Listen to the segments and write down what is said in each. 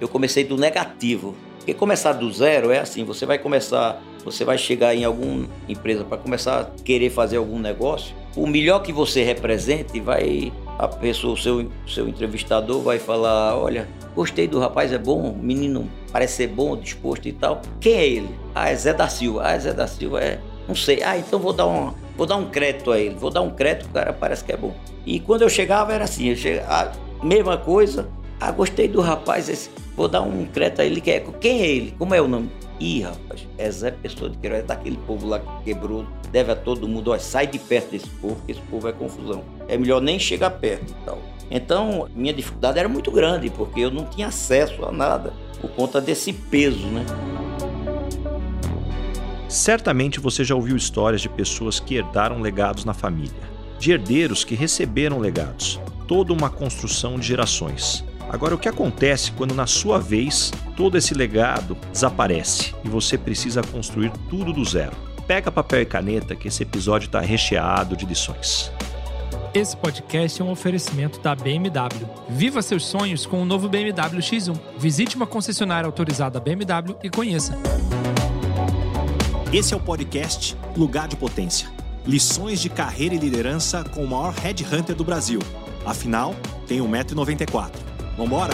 eu comecei do negativo. Porque começar do zero é assim, você vai começar, você vai chegar em alguma empresa para começar a querer fazer algum negócio, o melhor que você represente vai a pessoa, o seu, seu entrevistador vai falar, olha, gostei do rapaz, é bom, menino parece ser bom, disposto e tal. Quem é ele? Ah, é Zé da Silva. Ah, é Zé da Silva é, não sei. Ah, então vou dar um, vou dar um crédito a ele. Vou dar um crédito, o cara parece que é bom. E quando eu chegava era assim, eu chegava, a mesma coisa. Ah, gostei do rapaz, esse, vou dar um crédito a ele. Que é, quem é ele? Como é o nome? Ih, rapaz, é Zé Pessoa de Queiroz, é daquele povo lá que quebrou, deve a todo mundo, ó, sai de perto desse povo, que esse povo é confusão. É melhor nem chegar perto e tal. Então, minha dificuldade era muito grande, porque eu não tinha acesso a nada, por conta desse peso, né? Certamente você já ouviu histórias de pessoas que herdaram legados na família, de herdeiros que receberam legados, toda uma construção de gerações. Agora, o que acontece quando, na sua vez, todo esse legado desaparece e você precisa construir tudo do zero? Pega papel e caneta que esse episódio está recheado de lições. Esse podcast é um oferecimento da BMW. Viva seus sonhos com o novo BMW X1. Visite uma concessionária autorizada BMW e conheça. Esse é o podcast Lugar de Potência. Lições de carreira e liderança com o maior headhunter do Brasil. Afinal, tem 1,94m. Vambora?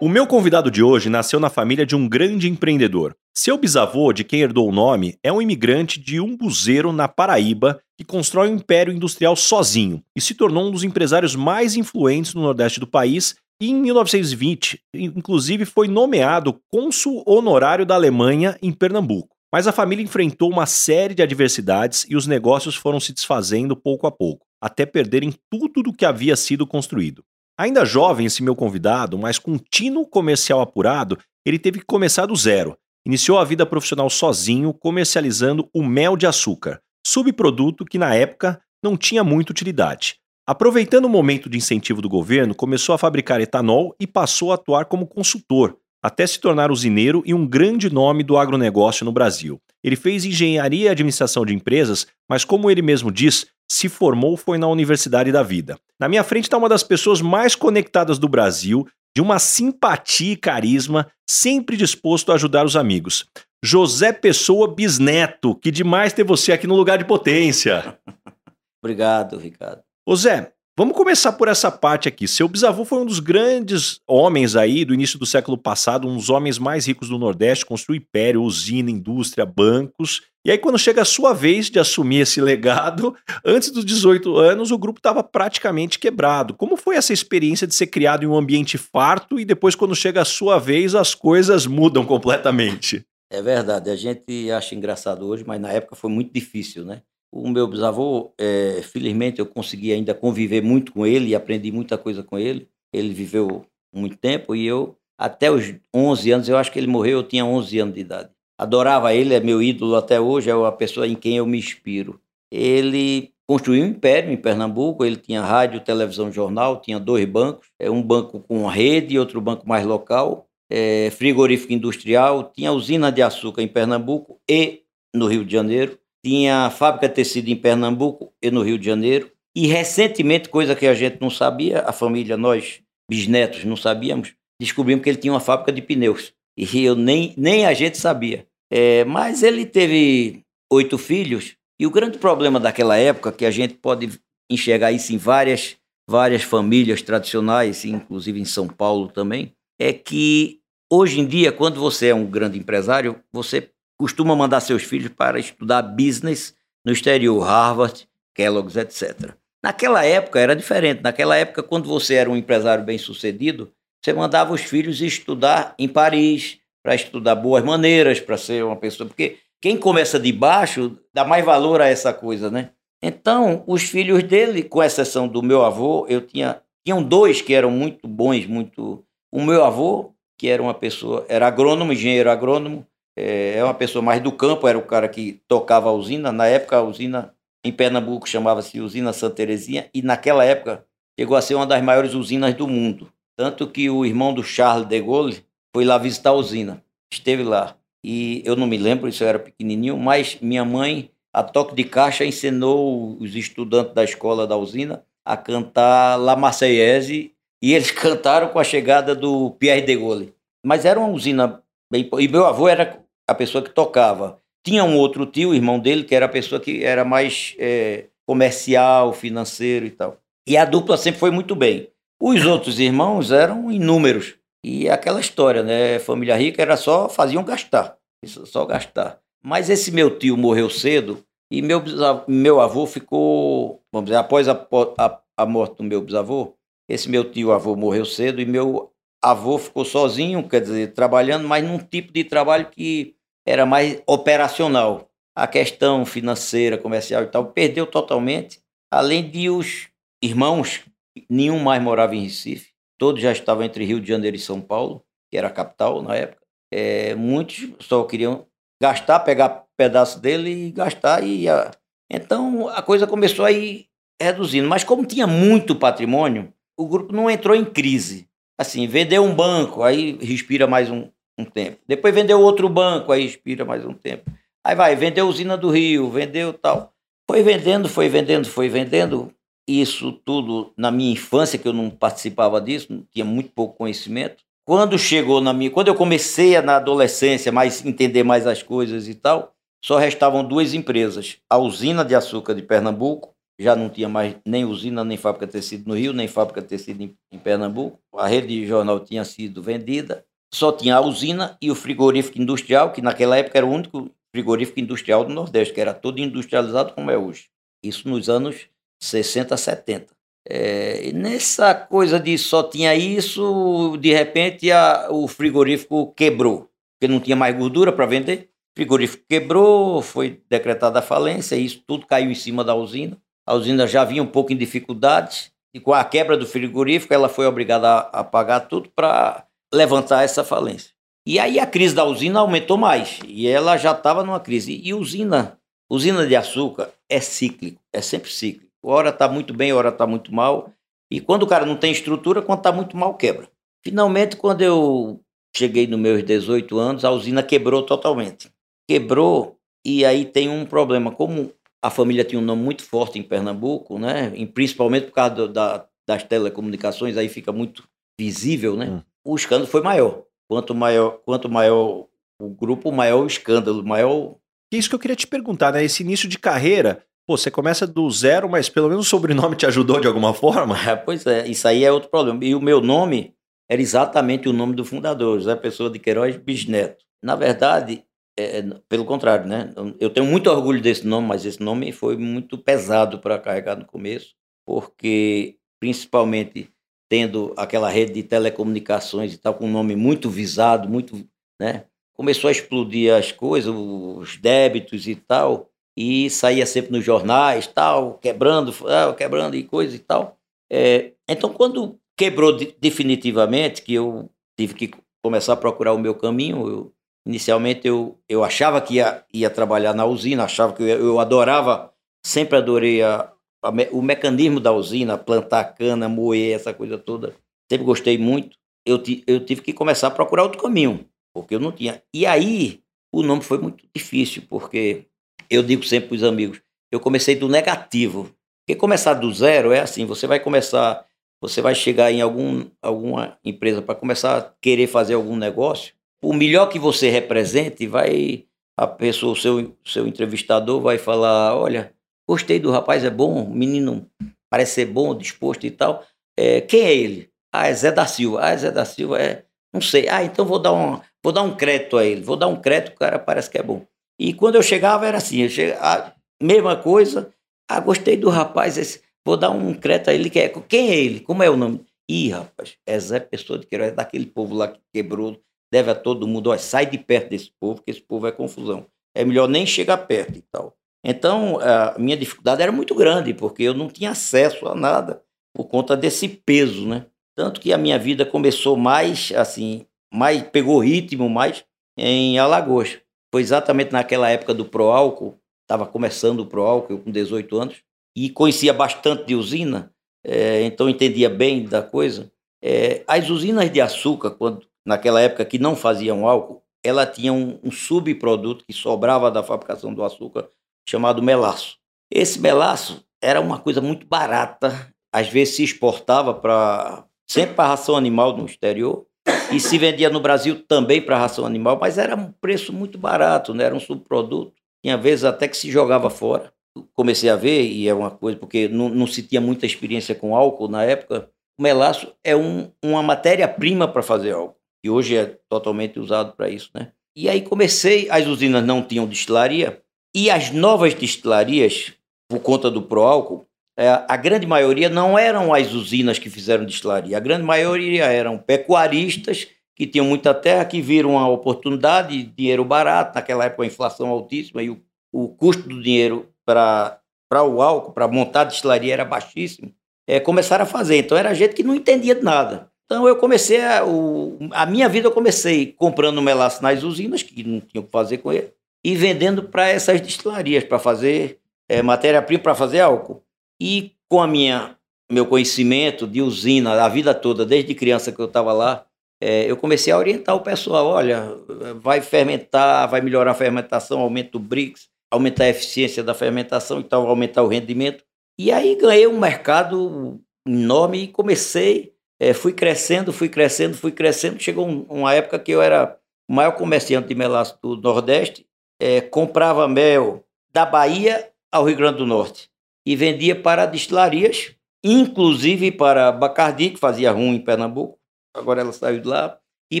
O meu convidado de hoje nasceu na família de um grande empreendedor. Seu bisavô, de quem herdou o nome, é um imigrante de Umbuzeiro, na Paraíba, que constrói um império industrial sozinho e se tornou um dos empresários mais influentes no Nordeste do país e em 1920, inclusive, foi nomeado cônsul honorário da Alemanha em Pernambuco. Mas a família enfrentou uma série de adversidades e os negócios foram se desfazendo pouco a pouco, até perderem tudo do que havia sido construído. Ainda jovem, esse meu convidado, mas com tino comercial apurado, ele teve que começar do zero. Iniciou a vida profissional sozinho, comercializando o mel de açúcar, subproduto que na época não tinha muita utilidade. Aproveitando o momento de incentivo do governo, começou a fabricar etanol e passou a atuar como consultor, até se tornar usineiro e um grande nome do agronegócio no Brasil. Ele fez engenharia e administração de empresas, mas como ele mesmo diz, se formou foi na Universidade da Vida. Na minha frente está uma das pessoas mais conectadas do Brasil, de uma simpatia e carisma, sempre disposto a ajudar os amigos. José Pessoa Bisneto, que demais ter você aqui no lugar de potência. Obrigado, Ricardo. Ô Zé, vamos começar por essa parte aqui. Seu bisavô foi um dos grandes homens aí do início do século passado, um dos homens mais ricos do Nordeste, construiu império, usina, indústria, bancos. E aí, quando chega a sua vez de assumir esse legado, antes dos 18 anos, o grupo estava praticamente quebrado. Como foi essa experiência de ser criado em um ambiente farto e depois, quando chega a sua vez, as coisas mudam completamente? É verdade, a gente acha engraçado hoje, mas na época foi muito difícil, né? O meu bisavô, é, felizmente, eu consegui ainda conviver muito com ele e aprendi muita coisa com ele. Ele viveu muito tempo e eu, até os 11 anos, eu acho que ele morreu, eu tinha 11 anos de idade. Adorava ele, é meu ídolo até hoje, é a pessoa em quem eu me inspiro. Ele construiu um império em Pernambuco, ele tinha rádio, televisão, jornal, tinha dois bancos, é, um banco com rede e outro banco mais local, é, frigorífico industrial, tinha usina de açúcar em Pernambuco e no Rio de Janeiro, tinha fábrica de tecido em Pernambuco e no Rio de Janeiro. E recentemente, coisa que a gente não sabia, a família, nós, bisnetos, não sabíamos, descobrimos que ele tinha uma fábrica de pneus. E eu nem, nem a gente sabia. É, mas ele teve oito filhos, e o grande problema daquela época, que a gente pode enxergar isso em várias, várias famílias tradicionais, inclusive em São Paulo também, é que hoje em dia, quando você é um grande empresário, você costuma mandar seus filhos para estudar business no exterior, Harvard, Kellogg's, etc. Naquela época era diferente. Naquela época, quando você era um empresário bem-sucedido, você mandava os filhos estudar em Paris, para estudar boas maneiras, para ser uma pessoa. Porque quem começa de baixo dá mais valor a essa coisa, né? Então, os filhos dele, com exceção do meu avô, eu tinha. Tinham dois que eram muito bons, muito. O meu avô, que era uma pessoa, era agrônomo, engenheiro agrônomo, é, é uma pessoa mais do campo, era o cara que tocava a usina. Na época, a usina em Pernambuco chamava-se Usina Santa Terezinha, e naquela época chegou a ser uma das maiores usinas do mundo. Tanto que o irmão do Charles de Gaulle foi lá visitar a usina, esteve lá. E eu não me lembro, isso eu era pequenininho, mas minha mãe, a toque de caixa, ensinou os estudantes da escola da usina a cantar La Marseillaise e eles cantaram com a chegada do Pierre de Gaulle. Mas era uma usina bem. E meu avô era a pessoa que tocava. Tinha um outro tio, irmão dele, que era a pessoa que era mais é, comercial, financeiro e tal. E a dupla sempre foi muito bem. Os outros irmãos eram inúmeros. E aquela história, né? Família rica era só, faziam gastar. Só gastar. Mas esse meu tio morreu cedo e meu, meu avô ficou, vamos dizer, após a, a, a morte do meu bisavô, esse meu tio avô morreu cedo e meu avô ficou sozinho, quer dizer, trabalhando, mas num tipo de trabalho que era mais operacional. A questão financeira, comercial e tal, perdeu totalmente. Além de os irmãos, nenhum mais morava em Recife, todos já estavam entre Rio de Janeiro e São Paulo, que era a capital na época. É, muitos só queriam gastar, pegar pedaço dele e gastar. E a... Então a coisa começou a ir reduzindo. Mas como tinha muito patrimônio, o grupo não entrou em crise. Assim, vendeu um banco, aí respira mais um, um tempo. Depois vendeu outro banco, aí respira mais um tempo. Aí vai, vendeu usina do Rio, vendeu tal. Foi vendendo, foi vendendo, foi vendendo. Isso tudo na minha infância, que eu não participava disso, tinha muito pouco conhecimento. Quando chegou na minha. Quando eu comecei na adolescência, mais entender mais as coisas e tal, só restavam duas empresas: a usina de açúcar de Pernambuco já não tinha mais nem usina, nem fábrica de tecido no Rio, nem fábrica de tecido em, em Pernambuco. A rede de jornal tinha sido vendida. Só tinha a usina e o frigorífico industrial, que naquela época era o único frigorífico industrial do Nordeste, que era todo industrializado como é hoje. Isso nos anos 60, 70. É, nessa coisa de só tinha isso, de repente a, o frigorífico quebrou, porque não tinha mais gordura para vender. O frigorífico quebrou, foi decretada a falência, isso tudo caiu em cima da usina. A usina já vinha um pouco em dificuldades e com a quebra do frigorífico ela foi obrigada a, a pagar tudo para levantar essa falência. E aí a crise da usina aumentou mais e ela já estava numa crise. E usina, usina de açúcar é cíclico, é sempre cíclico. Hora está muito bem, hora está muito mal. E quando o cara não tem estrutura, quando está muito mal, quebra. Finalmente, quando eu cheguei nos meus 18 anos, a usina quebrou totalmente. Quebrou e aí tem um problema. Como a família tinha um nome muito forte em Pernambuco, né? E principalmente por causa do, da, das telecomunicações, aí fica muito visível, né? Hum. O escândalo foi maior. Quanto maior, quanto maior o grupo, maior o escândalo, maior. É isso que eu queria te perguntar, né? Esse início de carreira, pô, você começa do zero, mas pelo menos o sobrenome te ajudou de alguma forma? É, pois é, isso aí é outro problema. E o meu nome era exatamente o nome do fundador, José Pessoa de Queiroz Bisneto. Na verdade, é, é, pelo contrário, né? Eu tenho muito orgulho desse nome, mas esse nome foi muito pesado para carregar no começo, porque principalmente tendo aquela rede de telecomunicações e tal, com um nome muito visado, muito, né? Começou a explodir as coisas, os débitos e tal, e saía sempre nos jornais, tal, quebrando, quebrando e coisa e tal. É, então, quando quebrou definitivamente, que eu tive que começar a procurar o meu caminho, eu Inicialmente eu, eu achava que ia, ia trabalhar na usina, achava que eu, eu adorava, sempre adorei a, a, o mecanismo da usina, plantar cana, moer, essa coisa toda. Sempre gostei muito. Eu, eu tive que começar a procurar outro caminho, porque eu não tinha. E aí o nome foi muito difícil, porque eu digo sempre para os amigos, eu comecei do negativo. Porque começar do zero é assim, você vai começar, você vai chegar em algum, alguma empresa para começar a querer fazer algum negócio, o melhor que você represente, vai a pessoa, o seu, seu entrevistador vai falar, olha, gostei do rapaz, é bom, menino parece ser bom, disposto e tal. É, quem é ele? Ah, é Zé da Silva. Ah, é Zé da Silva é, não sei. Ah, então vou dar um, vou dar um crédito a ele. Vou dar um crédito, o cara parece que é bom. E quando eu chegava era assim, eu chegava, a mesma coisa. Ah, gostei do rapaz, esse, vou dar um crédito a ele. É, quem é ele? Como é o nome? Ih, rapaz, é Zé Pessoa de Queiroz, é daquele povo lá que quebrou deve a todo mundo, ó, sai de perto desse povo, que esse povo é confusão. É melhor nem chegar perto e tal. Então, a minha dificuldade era muito grande, porque eu não tinha acesso a nada por conta desse peso, né? Tanto que a minha vida começou mais, assim, mais pegou ritmo mais em Alagoas. Foi exatamente naquela época do Proálcool, estava começando o Proálcool, eu com 18 anos, e conhecia bastante de usina, é, então entendia bem da coisa. É, as usinas de açúcar, quando naquela época que não faziam álcool, ela tinha um, um subproduto que sobrava da fabricação do açúcar, chamado melaço. Esse melaço era uma coisa muito barata, às vezes se exportava para sempre para ração animal no exterior. E se vendia no Brasil também para ração animal, mas era um preço muito barato, né? era um subproduto. Tinha vezes até que se jogava fora. Comecei a ver, e é uma coisa, porque não, não se tinha muita experiência com álcool na época. O melaço é um, uma matéria-prima para fazer álcool, e hoje é totalmente usado para isso. Né? E aí comecei, as usinas não tinham destilaria, e as novas destilarias, por conta do proálcool, é, a grande maioria não eram as usinas que fizeram destilaria, a grande maioria eram pecuaristas que tinham muita terra, que viram a oportunidade, dinheiro barato, naquela época a inflação altíssima e o, o custo do dinheiro para o álcool, para montar a destilaria era baixíssimo, é, começaram a fazer. Então era gente que não entendia de nada. Então eu comecei, a, o, a minha vida eu comecei comprando melaço nas usinas, que não tinha o que fazer com ele, e vendendo para essas destilarias, para fazer é, matéria-prima, para fazer álcool. E com a minha meu conhecimento de usina a vida toda, desde criança que eu estava lá, é, eu comecei a orientar o pessoal, olha, vai fermentar, vai melhorar a fermentação, aumenta o BRICS, aumentar a eficiência da fermentação e tal, aumentar o rendimento. E aí ganhei um mercado enorme e comecei, é, fui crescendo, fui crescendo, fui crescendo. Chegou um, uma época que eu era o maior comerciante de melaço do Nordeste, é, comprava mel da Bahia ao Rio Grande do Norte e vendia para destilarias, inclusive para Bacardi, que fazia rum em Pernambuco, agora ela saiu de lá, e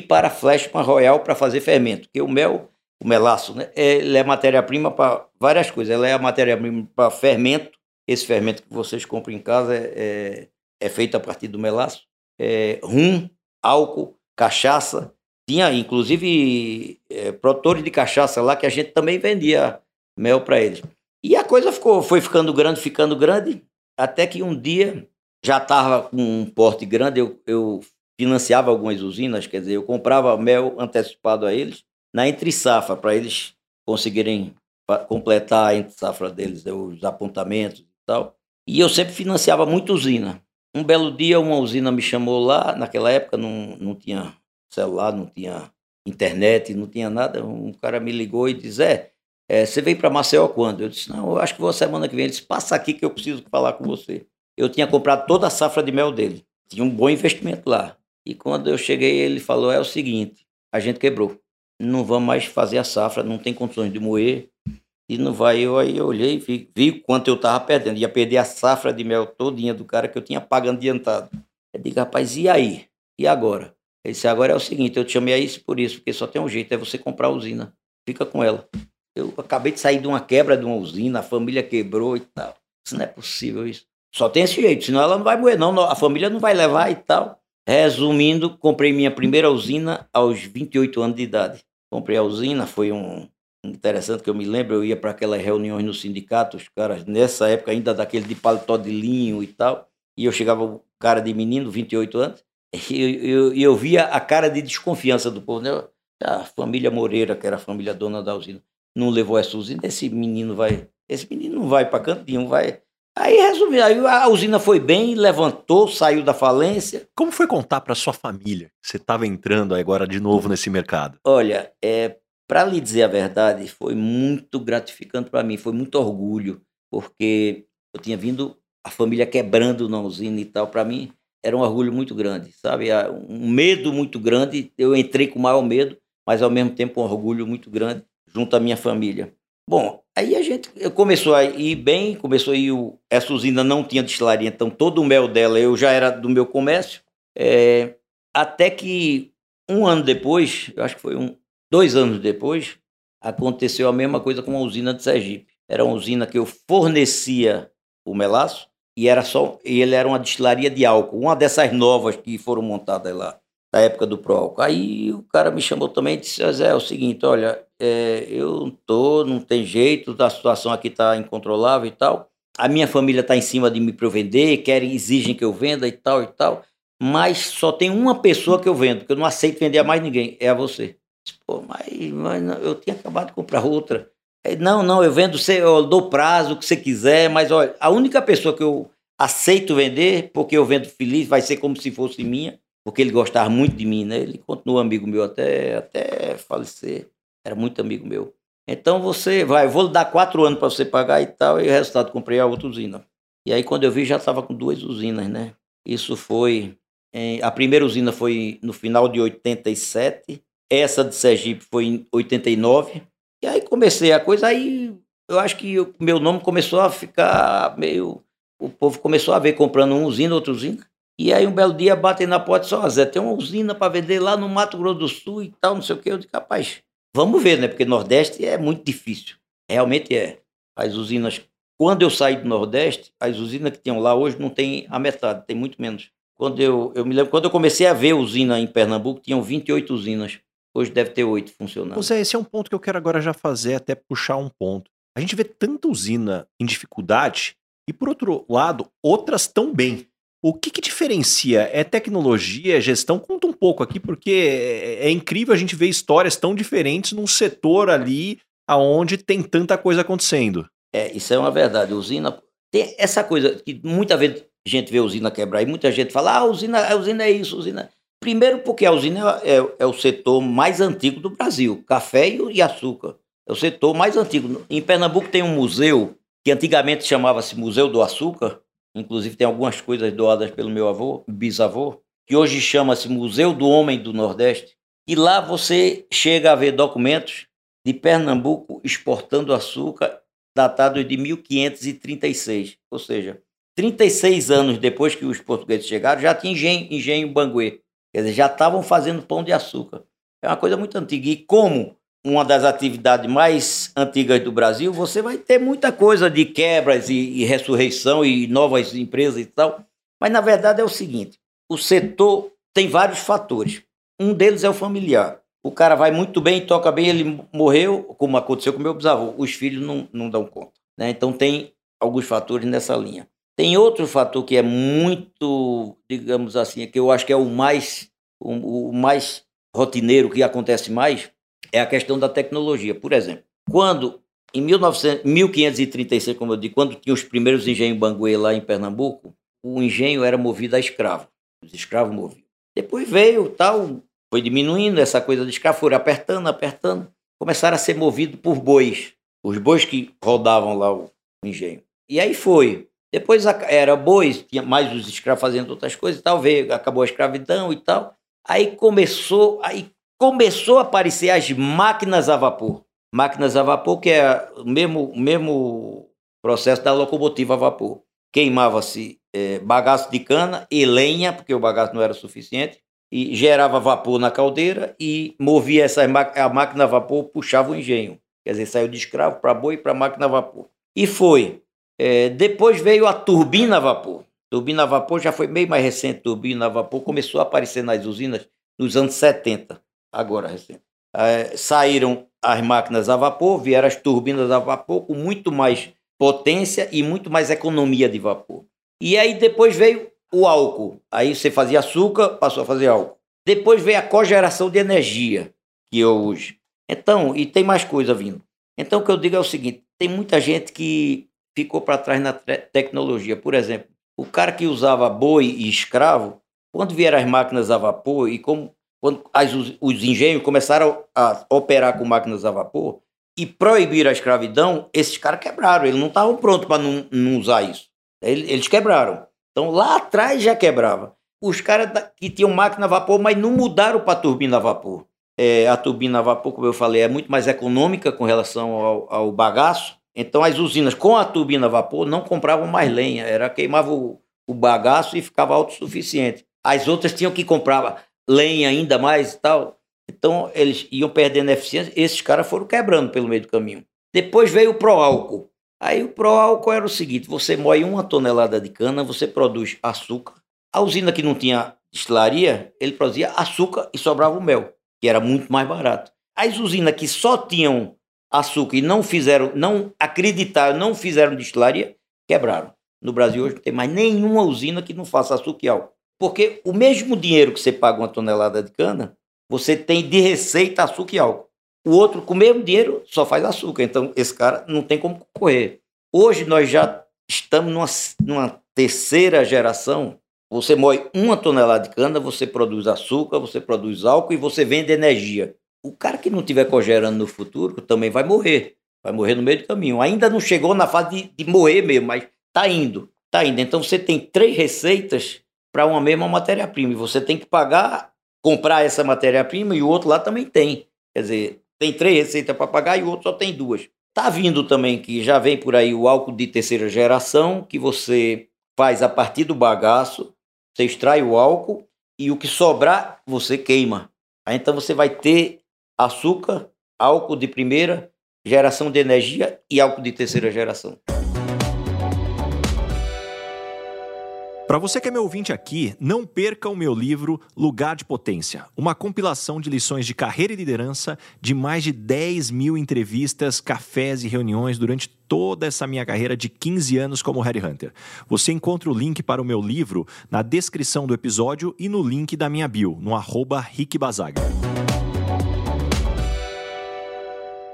para Flashman Royal para fazer fermento, porque o mel, o melaço, né, ele é matéria-prima para várias coisas, ela é a matéria-prima para fermento, esse fermento que vocês compram em casa é, é, é feito a partir do melaço, é, rum, álcool, cachaça, tinha inclusive é, produtores de cachaça lá que a gente também vendia mel para eles. E a coisa ficou, foi ficando grande, ficando grande, até que um dia já estava com um porte grande, eu, eu financiava algumas usinas, quer dizer, eu comprava mel antecipado a eles, na entre safra, para eles conseguirem completar a entre safra deles, né, os apontamentos e tal. E eu sempre financiava muita usina. Um belo dia, uma usina me chamou lá, naquela época não, não tinha celular, não tinha internet, não tinha nada. Um cara me ligou e disse: É, é, você veio para Maceió quando? Eu disse, não, eu acho que vou semana que vem. Ele disse, passa aqui que eu preciso falar com você. Eu tinha comprado toda a safra de mel dele. Tinha um bom investimento lá. E quando eu cheguei, ele falou, é o seguinte, a gente quebrou. Não vamos mais fazer a safra, não tem condições de moer. E não vai, eu aí eu olhei vi, vi quanto eu estava perdendo. Ia perder a safra de mel todinha do cara que eu tinha pago adiantado. Eu digo, rapaz, e aí? E agora? Ele disse, agora é o seguinte, eu te chamei a isso por isso, porque só tem um jeito, é você comprar a usina. Fica com ela. Eu acabei de sair de uma quebra de uma usina, a família quebrou e tal. Isso não é possível isso. Só tem esse jeito, senão ela não vai morrer, não. A família não vai levar e tal. Resumindo, comprei minha primeira usina aos 28 anos de idade. Comprei a usina, foi um interessante que eu me lembro, eu ia para aquelas reuniões no sindicato, os caras, nessa época ainda daquele de paletó de linho e tal, e eu chegava o cara de menino, 28 anos, e eu, eu, eu via a cara de desconfiança do povo, né? A família Moreira, que era a família dona da usina não levou essa usina, esse menino vai. Esse menino não vai para canto nenhum, vai. Aí, resumindo, aí a usina foi bem, levantou, saiu da falência. Como foi contar para sua família que você estava entrando agora de novo nesse mercado? Olha, é, para lhe dizer a verdade, foi muito gratificante para mim, foi muito orgulho, porque eu tinha vindo a família quebrando na usina e tal, para mim era um orgulho muito grande, sabe? Um medo muito grande, eu entrei com o maior medo, mas ao mesmo tempo um orgulho muito grande junto à minha família. Bom, aí a gente começou a ir bem, começou a ir, o, essa usina não tinha destilaria, então todo o mel dela eu já era do meu comércio, é, até que um ano depois, eu acho que foi um, dois anos depois, aconteceu a mesma coisa com a usina de Sergipe. Era uma usina que eu fornecia o melaço e era só, e ele era uma destilaria de álcool, uma dessas novas que foram montadas lá da época do Proálcool. Aí o cara me chamou também e disse, Zé, é o seguinte, olha, é, eu tô, não tem jeito, a situação aqui está incontrolável e tal. A minha família está em cima de me provender, querem, exigem que eu venda e tal e tal. Mas só tem uma pessoa que eu vendo, que eu não aceito vender a mais ninguém, é a você. Pô, mas, mas não, eu tinha acabado de comprar outra. Não, não, eu vendo, eu dou prazo, o que você quiser, mas olha, a única pessoa que eu aceito vender, porque eu vendo feliz, vai ser como se fosse minha, porque ele gostava muito de mim, né? Ele continuou amigo meu até, até falecer, era muito amigo meu. Então você vai, vou lhe dar quatro anos para você pagar e tal, e o resultado comprei a outra usina. E aí quando eu vi já estava com duas usinas, né? Isso foi Em, a primeira usina foi no final de 87, essa de Sergipe foi em 89. E aí comecei a coisa, aí eu acho que o meu nome começou a ficar meio. O povo começou a ver comprando uma usina, outra usina. E aí um belo dia batem na porta só, Zé, tem uma usina para vender lá no Mato Grosso do Sul e tal, não sei o que. Eu digo, rapaz, vamos ver, né? Porque Nordeste é muito difícil. Realmente é. As usinas, quando eu saí do Nordeste, as usinas que tinham lá hoje não tem a metade, tem muito menos. Quando eu, eu me lembro, quando eu comecei a ver usina em Pernambuco, tinham 28 usinas. Hoje deve ter oito funcionando. Zé, esse é um ponto que eu quero agora já fazer, até puxar um ponto. A gente vê tanta usina em dificuldade e, por outro lado, outras tão bem. O que, que diferencia? É tecnologia, é gestão? Conta um pouco aqui, porque é, é incrível a gente ver histórias tão diferentes num setor ali aonde tem tanta coisa acontecendo. É, isso é uma verdade. Usina tem essa coisa que muita vez a gente vê usina quebrar e muita gente fala: ah, a usina, a usina é isso, a usina. Primeiro, porque a usina é, é, é o setor mais antigo do Brasil café e açúcar. É o setor mais antigo. Em Pernambuco tem um museu que antigamente chamava-se Museu do Açúcar, inclusive tem algumas coisas doadas pelo meu avô, bisavô, que hoje chama-se Museu do Homem do Nordeste. E lá você chega a ver documentos de Pernambuco exportando açúcar datados de 1536, ou seja, 36 anos depois que os portugueses chegaram, já tinha engenho, engenho Banguê. Quer dizer, já estavam fazendo pão de açúcar. É uma coisa muito antiga. E como uma das atividades mais antigas do Brasil, você vai ter muita coisa de quebras e, e ressurreição e novas empresas e tal. Mas na verdade é o seguinte: o setor tem vários fatores. Um deles é o familiar. O cara vai muito bem, toca bem, ele morreu, como aconteceu com meu bisavô. Os filhos não, não dão conta. Né? Então tem alguns fatores nessa linha. Tem outro fator que é muito, digamos assim, que eu acho que é o mais, o, o mais rotineiro, que acontece mais, é a questão da tecnologia. Por exemplo, quando, em 1900, 1536, como eu digo, quando tinha os primeiros engenhos Banguê lá em Pernambuco, o engenho era movido a escravo. Os escravos moviam. Depois veio tal, foi diminuindo essa coisa de escravo, foram apertando, apertando, começaram a ser movidos por bois. Os bois que rodavam lá o engenho. E aí foi. Depois era bois, tinha mais os escravos fazendo outras coisas e tal, veio, acabou a escravidão e tal. Aí começou, aí começou a aparecer as máquinas a vapor. Máquinas a vapor, que é o mesmo, mesmo processo da locomotiva a vapor. Queimava-se é, bagaço de cana e lenha, porque o bagaço não era suficiente, e gerava vapor na caldeira e movia essa a máquina a vapor, puxava o engenho. Quer dizer, saiu de escravo para boi para máquina a vapor. E foi. É, depois veio a turbina a vapor. Turbina a vapor já foi meio mais recente, turbina a vapor começou a aparecer nas usinas nos anos 70, agora recente. É, saíram as máquinas a vapor, vieram as turbinas a vapor com muito mais potência e muito mais economia de vapor. E aí depois veio o álcool. Aí você fazia açúcar, passou a fazer álcool. Depois veio a cogeração de energia, que é hoje. Então, e tem mais coisa vindo. Então, o que eu digo é o seguinte: tem muita gente que ficou para trás na tecnologia. Por exemplo, o cara que usava boi e escravo, quando vieram as máquinas a vapor e como quando as, os, os engenhos começaram a operar com máquinas a vapor e proibir a escravidão, esses caras quebraram. Eles não estavam prontos para não, não, usar isso. Eles, eles quebraram. Então lá atrás já quebrava. Os caras que tinham máquina a vapor, mas não mudaram para turbina a vapor. É, a turbina a vapor, como eu falei, é muito mais econômica com relação ao, ao bagaço. Então as usinas com a turbina a vapor não compravam mais lenha, era queimava o, o bagaço e ficava autossuficiente. As outras tinham que comprar lenha ainda mais e tal. Então eles iam perdendo eficiência, esses caras foram quebrando pelo meio do caminho. Depois veio o pró-álcool. Aí o pró-álcool era o seguinte: você moe uma tonelada de cana, você produz açúcar. A usina que não tinha destilaria, ele produzia açúcar e sobrava o mel, que era muito mais barato. As usinas que só tinham açúcar e não fizeram, não acreditaram, não fizeram destilaria, quebraram. No Brasil hoje não tem mais nenhuma usina que não faça açúcar e álcool. Porque o mesmo dinheiro que você paga uma tonelada de cana, você tem de receita açúcar e álcool. O outro, com o mesmo dinheiro, só faz açúcar. Então, esse cara não tem como concorrer. Hoje, nós já estamos numa, numa terceira geração. Você moe uma tonelada de cana, você produz açúcar, você produz álcool e você vende energia. O cara que não estiver cogerando no futuro também vai morrer. Vai morrer no meio do caminho. Ainda não chegou na fase de, de morrer mesmo, mas está indo. Está indo. Então você tem três receitas para uma mesma matéria-prima. E você tem que pagar, comprar essa matéria-prima e o outro lá também tem. Quer dizer, tem três receitas para pagar e o outro só tem duas. Tá vindo também que já vem por aí o álcool de terceira geração, que você faz a partir do bagaço, você extrai o álcool e o que sobrar você queima. Aí então você vai ter açúcar, álcool de primeira geração de energia e álcool de terceira geração. Para você que é meu ouvinte aqui, não perca o meu livro Lugar de Potência, uma compilação de lições de carreira e liderança de mais de 10 mil entrevistas, cafés e reuniões durante toda essa minha carreira de 15 anos como Headhunter. Você encontra o link para o meu livro na descrição do episódio e no link da minha bio, no arroba Rick Bazaga.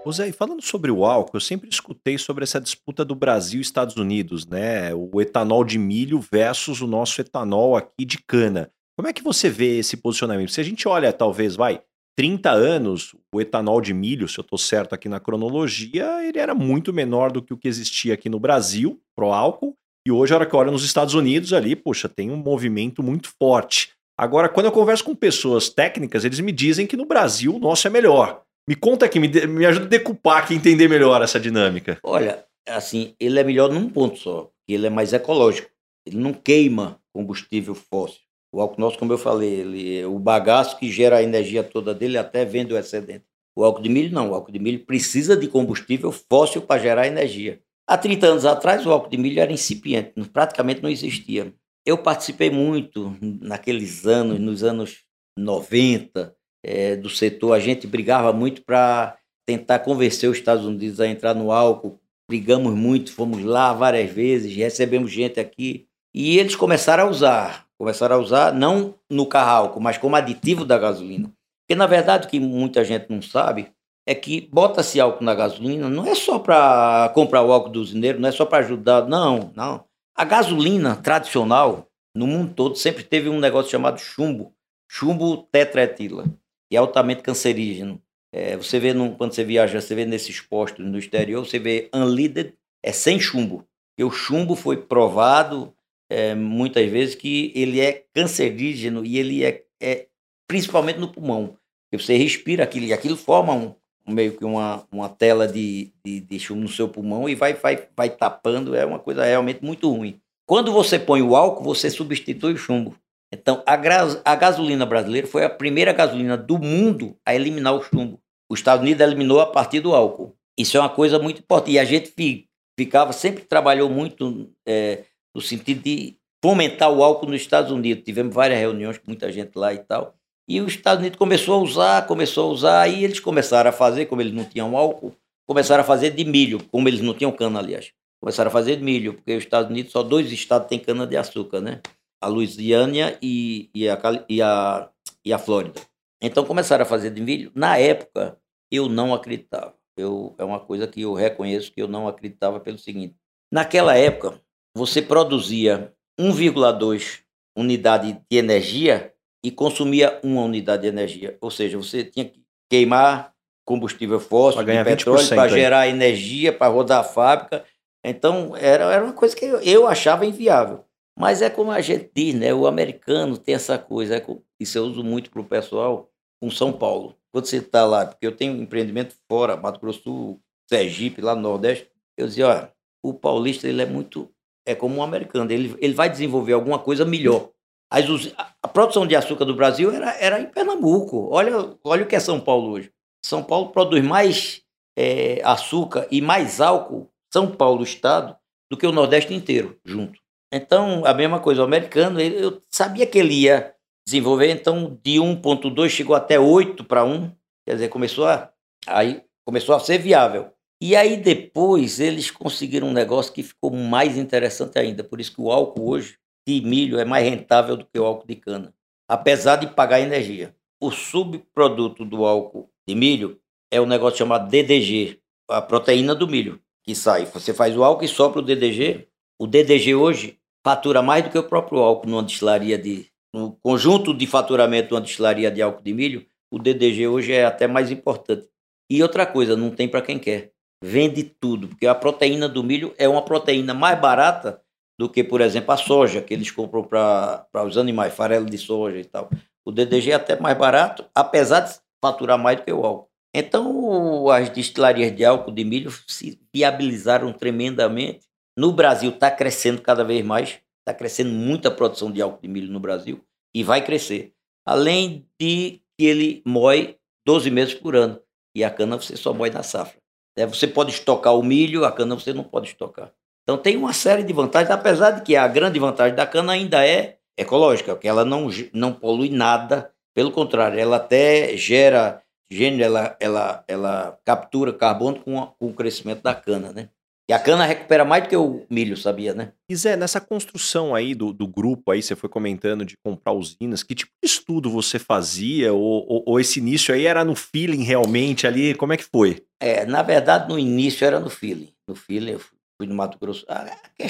Ô Zé, falando sobre o álcool, eu sempre escutei sobre essa disputa do Brasil e Estados Unidos, né? O etanol de milho versus o nosso etanol aqui de cana. Como é que você vê esse posicionamento? Se a gente olha, talvez, vai, 30 anos, o etanol de milho, se eu estou certo aqui na cronologia, ele era muito menor do que o que existia aqui no Brasil, pro álcool, e hoje, a hora que olha nos Estados Unidos ali, poxa, tem um movimento muito forte. Agora, quando eu converso com pessoas técnicas, eles me dizem que no Brasil o nosso é melhor. Me conta aqui, me, de, me ajuda a decupar aqui, entender melhor essa dinâmica. Olha, assim, ele é melhor num ponto só, ele é mais ecológico. Ele não queima combustível fóssil. O álcool nosso, como eu falei, ele, o bagaço que gera a energia toda dele até vende o excedente. O álcool de milho não, o álcool de milho precisa de combustível fóssil para gerar energia. Há 30 anos atrás, o álcool de milho era incipiente, praticamente não existia. Eu participei muito naqueles anos, nos anos 90, é, do setor, a gente brigava muito para tentar convencer os Estados Unidos a entrar no álcool. Brigamos muito, fomos lá várias vezes, recebemos gente aqui. E eles começaram a usar, começaram a usar não no carro álcool, mas como aditivo da gasolina. Porque na verdade o que muita gente não sabe é que bota-se álcool na gasolina não é só para comprar o álcool do usineiro, não é só para ajudar, não, não. A gasolina tradicional no mundo todo sempre teve um negócio chamado chumbo, chumbo tetraetila e é altamente cancerígeno. É, você vê no, quando você viaja, você vê nesses postos no exterior, você vê unleaded, é sem chumbo. E o chumbo foi provado é, muitas vezes que ele é cancerígeno e ele é, é principalmente no pulmão. Porque você respira aquilo e aquilo forma um, meio que uma, uma tela de, de, de, chumbo no seu pulmão e vai, vai, vai tapando, é uma coisa realmente muito ruim. Quando você põe o álcool, você substitui o chumbo. Então, a, a, gasolina brasileira foi a primeira gasolina do mundo a eliminar o chumbo. Os Estados Unidos eliminou a partir do álcool. Isso é uma coisa muito importante. E a gente ficava, sempre trabalhou muito é, no sentido de fomentar o álcool nos Estados Unidos. Tivemos várias reuniões com muita gente lá e tal. E os Estados Unidos começou a usar, começou a usar, e eles começaram a fazer, como eles não tinham álcool, começaram a fazer de milho, como eles não tinham cana, aliás. Começaram a fazer de milho, porque os Estados Unidos, só dois estados têm cana de açúcar, né? A Louisiana e, e, a, e, a, e a Flórida. Então começaram a fazer de milho. Na época, eu não acreditava. Eu, é uma coisa que eu reconheço que eu não acreditava pelo seguinte. Naquela época, você produzia 1,2 unidade de energia e consumia uma unidade de energia. Ou seja, você tinha que queimar combustível fóssil, petróleo, para gerar energia, para rodar a fábrica. Então, era, era uma coisa que eu, eu achava inviável. Mas é como a gente diz, né? O americano tem essa coisa, é isso eu uso muito para o pessoal com São Paulo. Quando você está lá, porque eu tenho um empreendimento fora, Mato Grosso Sul, Sergipe, lá no Nordeste, eu dizia, olha, o paulista ele é muito, é como um americano, ele, ele vai desenvolver alguma coisa melhor. As, a produção de açúcar do Brasil era, era em Pernambuco. Olha, olha o que é São Paulo hoje. São Paulo produz mais é, açúcar e mais álcool, São Paulo, estado, do que o Nordeste inteiro junto. Então, a mesma coisa, o americano, eu sabia que ele ia desenvolver, então de 1.2 chegou até 8 para 1, quer dizer, começou a, aí começou a ser viável. E aí depois eles conseguiram um negócio que ficou mais interessante ainda, por isso que o álcool hoje de milho é mais rentável do que o álcool de cana, apesar de pagar energia. O subproduto do álcool de milho é um negócio chamado DDG, a proteína do milho que sai. Você faz o álcool e sopra o DDG. O DDG hoje fatura mais do que o próprio álcool numa destilaria de. No conjunto de faturamento de uma destilaria de álcool de milho, o DDG hoje é até mais importante. E outra coisa, não tem para quem quer. Vende tudo, porque a proteína do milho é uma proteína mais barata do que, por exemplo, a soja, que eles compram para os animais, farelo de soja e tal. O DDG é até mais barato, apesar de faturar mais do que o álcool. Então, as destilarias de álcool de milho se viabilizaram tremendamente. No Brasil está crescendo cada vez mais, está crescendo muita produção de álcool de milho no Brasil e vai crescer. Além de que ele moe 12 meses por ano. E a cana você só moe na safra. É, você pode estocar o milho, a cana você não pode estocar. Então tem uma série de vantagens, apesar de que a grande vantagem da cana ainda é ecológica, que ela não, não polui nada, pelo contrário, ela até gera gênero, ela, ela, ela captura carbono com, a, com o crescimento da cana, né? E a cana recupera mais do que o milho, sabia, né? E Zé, nessa construção aí do, do grupo, aí você foi comentando de comprar usinas, que tipo de estudo você fazia? Ou, ou, ou, esse início aí era no feeling realmente ali? Como é que foi? É, na verdade, no início era no feeling. No feeling, eu fui no Mato Grosso. Ah, é,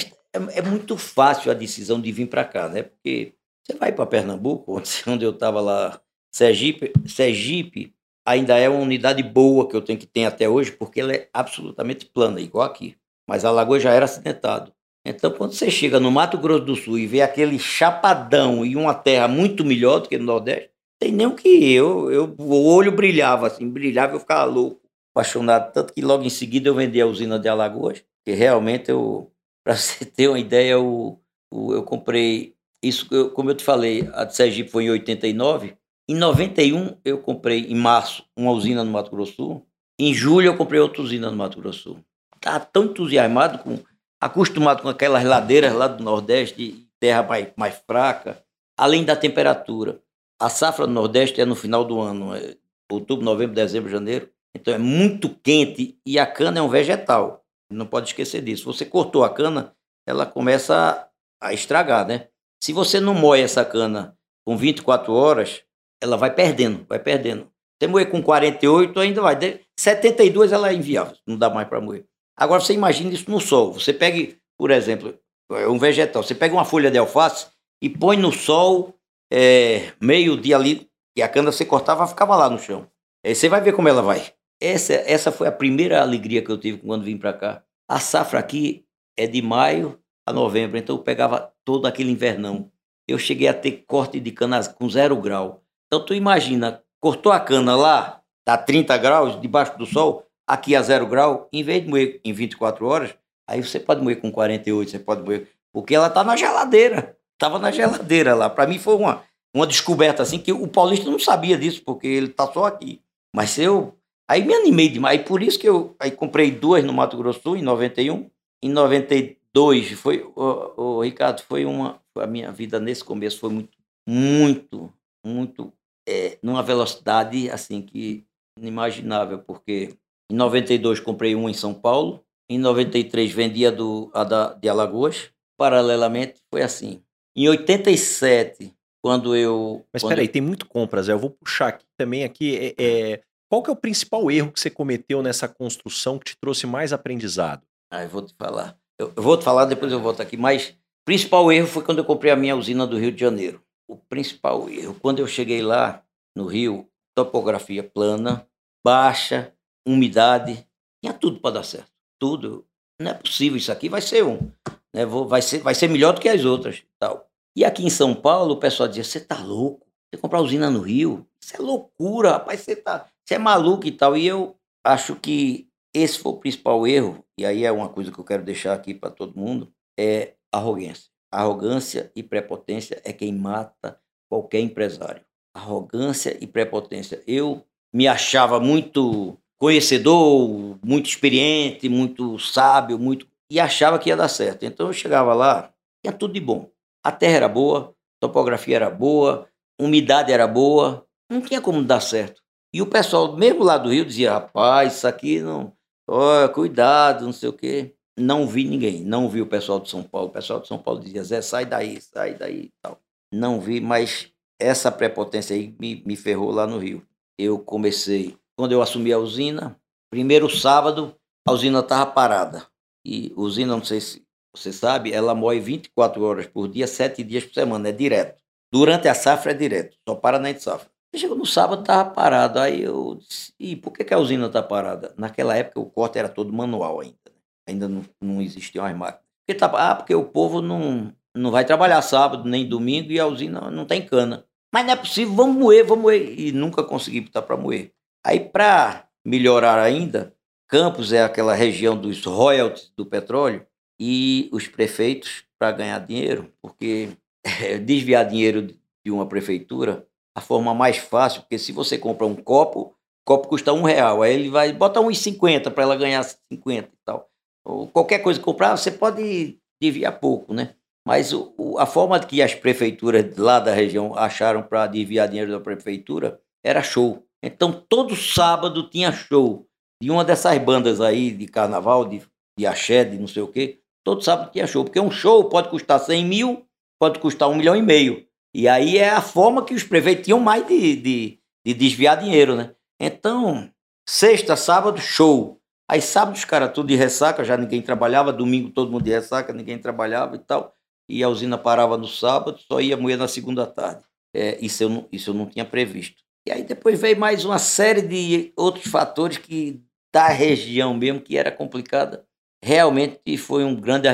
é muito fácil a decisão de vir para cá, né? Porque você vai para Pernambuco, onde eu estava lá, Sergipe, Sergipe ainda é uma unidade boa que eu tenho que ter até hoje, porque ela é absolutamente plana, igual aqui mas a lagoa já era acidentado. Então, quando você chega no Mato Grosso do Sul e vê aquele chapadão e uma terra muito melhor do que no Nordeste, tem nem o que eu, eu, o olho brilhava assim, brilhava, eu ficava louco, apaixonado, tanto que logo em seguida eu vendi a usina de Alagoas, que realmente eu, para você ter uma ideia, eu, eu comprei isso, eu, como eu te falei, a de Sergipe foi em 89, em 91 eu comprei em março uma usina no Mato Grosso do Sul, em julho eu comprei outra usina no Mato Grosso do Sul estava tão entusiasmado, com, acostumado com aquelas ladeiras lá do Nordeste, terra mais, mais fraca, além da temperatura. A safra do Nordeste é no final do ano, é outubro, novembro, dezembro, janeiro. Então é muito quente e a cana é um vegetal. Não pode esquecer disso. Você cortou a cana, ela começa a estragar, né? Se você não moe essa cana com 24 horas, ela vai perdendo, vai perdendo. Você moer com 48 ainda vai. 72 ela é inviável, não dá mais para moer. Agora você imagina isso no sol. Você pega, por exemplo, é um vegetal, você pega uma folha de alface e põe no sol é, meio dia ali, e a cana você cortava ficava lá no chão. Aí você vai ver como ela vai. Essa, essa foi a primeira alegria que eu tive quando vim para cá. A safra aqui é de maio a novembro, então eu pegava todo aquele invernão. Eu cheguei a ter corte de cana com zero grau. Então tu imagina, cortou a cana lá, tá 30 graus, debaixo do sol, aqui a zero grau, em vez de moer em 24 horas, aí você pode moer com 48, você pode moer, porque ela está na geladeira. Estava na geladeira lá. Para mim foi uma, uma descoberta assim, que o paulista não sabia disso, porque ele está só aqui. Mas eu. Aí me animei demais. Por isso que eu aí comprei duas no Mato Grosso Sul, em 91. Em 92, foi, o, o Ricardo, foi uma. A minha vida nesse começo foi muito, muito, muito. É, numa velocidade assim que inimaginável, porque em 92 comprei um em São Paulo. Em 93 vendi a, do, a da, de Alagoas. Paralelamente foi assim. Em 87, quando eu. Mas quando peraí, tem muito compras. Eu vou puxar aqui também aqui. É, é, qual que é o principal erro que você cometeu nessa construção que te trouxe mais aprendizado? Ah, eu vou te falar. Eu, eu vou te falar, depois eu volto aqui. Mas o principal erro foi quando eu comprei a minha usina do Rio de Janeiro. O principal erro, quando eu cheguei lá no Rio, topografia plana, baixa, umidade, tinha tudo para dar certo. Tudo. Não é possível isso aqui, vai ser um. Né? Vai, ser, vai ser melhor do que as outras. Tal. E aqui em São Paulo, o pessoal dizia: você tá louco? Você comprar usina no Rio? Isso é loucura, rapaz, você tá. Você é maluco e tal. E eu acho que esse foi o principal erro, e aí é uma coisa que eu quero deixar aqui para todo mundo: é arrogância. Arrogância e prepotência é quem mata qualquer empresário. Arrogância e prepotência. Eu me achava muito conhecedor, muito experiente, muito sábio, muito e achava que ia dar certo. Então eu chegava lá, tinha tudo de bom. A terra era boa, topografia era boa, umidade era boa, não tinha como dar certo. E o pessoal, mesmo lá do Rio, dizia: rapaz, isso aqui não. Olha, cuidado, não sei o quê. Não vi ninguém, não vi o pessoal de São Paulo. O pessoal de São Paulo dizia: Zé, sai daí, sai daí tal. Não vi, mas essa prepotência aí me, me ferrou lá no Rio. Eu comecei quando eu assumi a usina, primeiro sábado, a usina estava parada. E usina, não sei se você sabe, ela moe 24 horas por dia, 7 dias por semana, é direto. Durante a safra é direto, só para na safra. Chegou no sábado, estava parado. Aí eu disse, e por que, que a usina está parada? Naquela época o corte era todo manual ainda. Né? Ainda não, não existiam as máquinas. Porque, tá, ah, porque o povo não, não vai trabalhar sábado nem domingo e a usina não tem cana. Mas não é possível, vamos moer, vamos moer. E nunca consegui botar para moer. Aí, para melhorar ainda, Campos é aquela região dos royalties do petróleo e os prefeitos, para ganhar dinheiro, porque desviar dinheiro de uma prefeitura, a forma mais fácil, porque se você compra um copo, o copo custa um real, aí ele vai botar uns 50 para ela ganhar 50 e tal. Ou qualquer coisa que comprar, você pode desviar pouco, né? Mas o, o, a forma que as prefeituras lá da região acharam para desviar dinheiro da prefeitura era show. Então, todo sábado tinha show de uma dessas bandas aí de carnaval, de, de axé, de não sei o quê. Todo sábado tinha show, porque um show pode custar 100 mil, pode custar um milhão e meio. E aí é a forma que os prefeitos tinham mais de, de, de desviar dinheiro, né? Então, sexta, sábado, show. Aí sábado os caras tudo de ressaca, já ninguém trabalhava, domingo todo mundo de ressaca, ninguém trabalhava e tal e a usina parava no sábado, só ia moer na segunda tarde. É, isso, eu não, isso eu não tinha previsto. E aí depois veio mais uma série de outros fatores que da região mesmo, que era complicada. Realmente foi um grande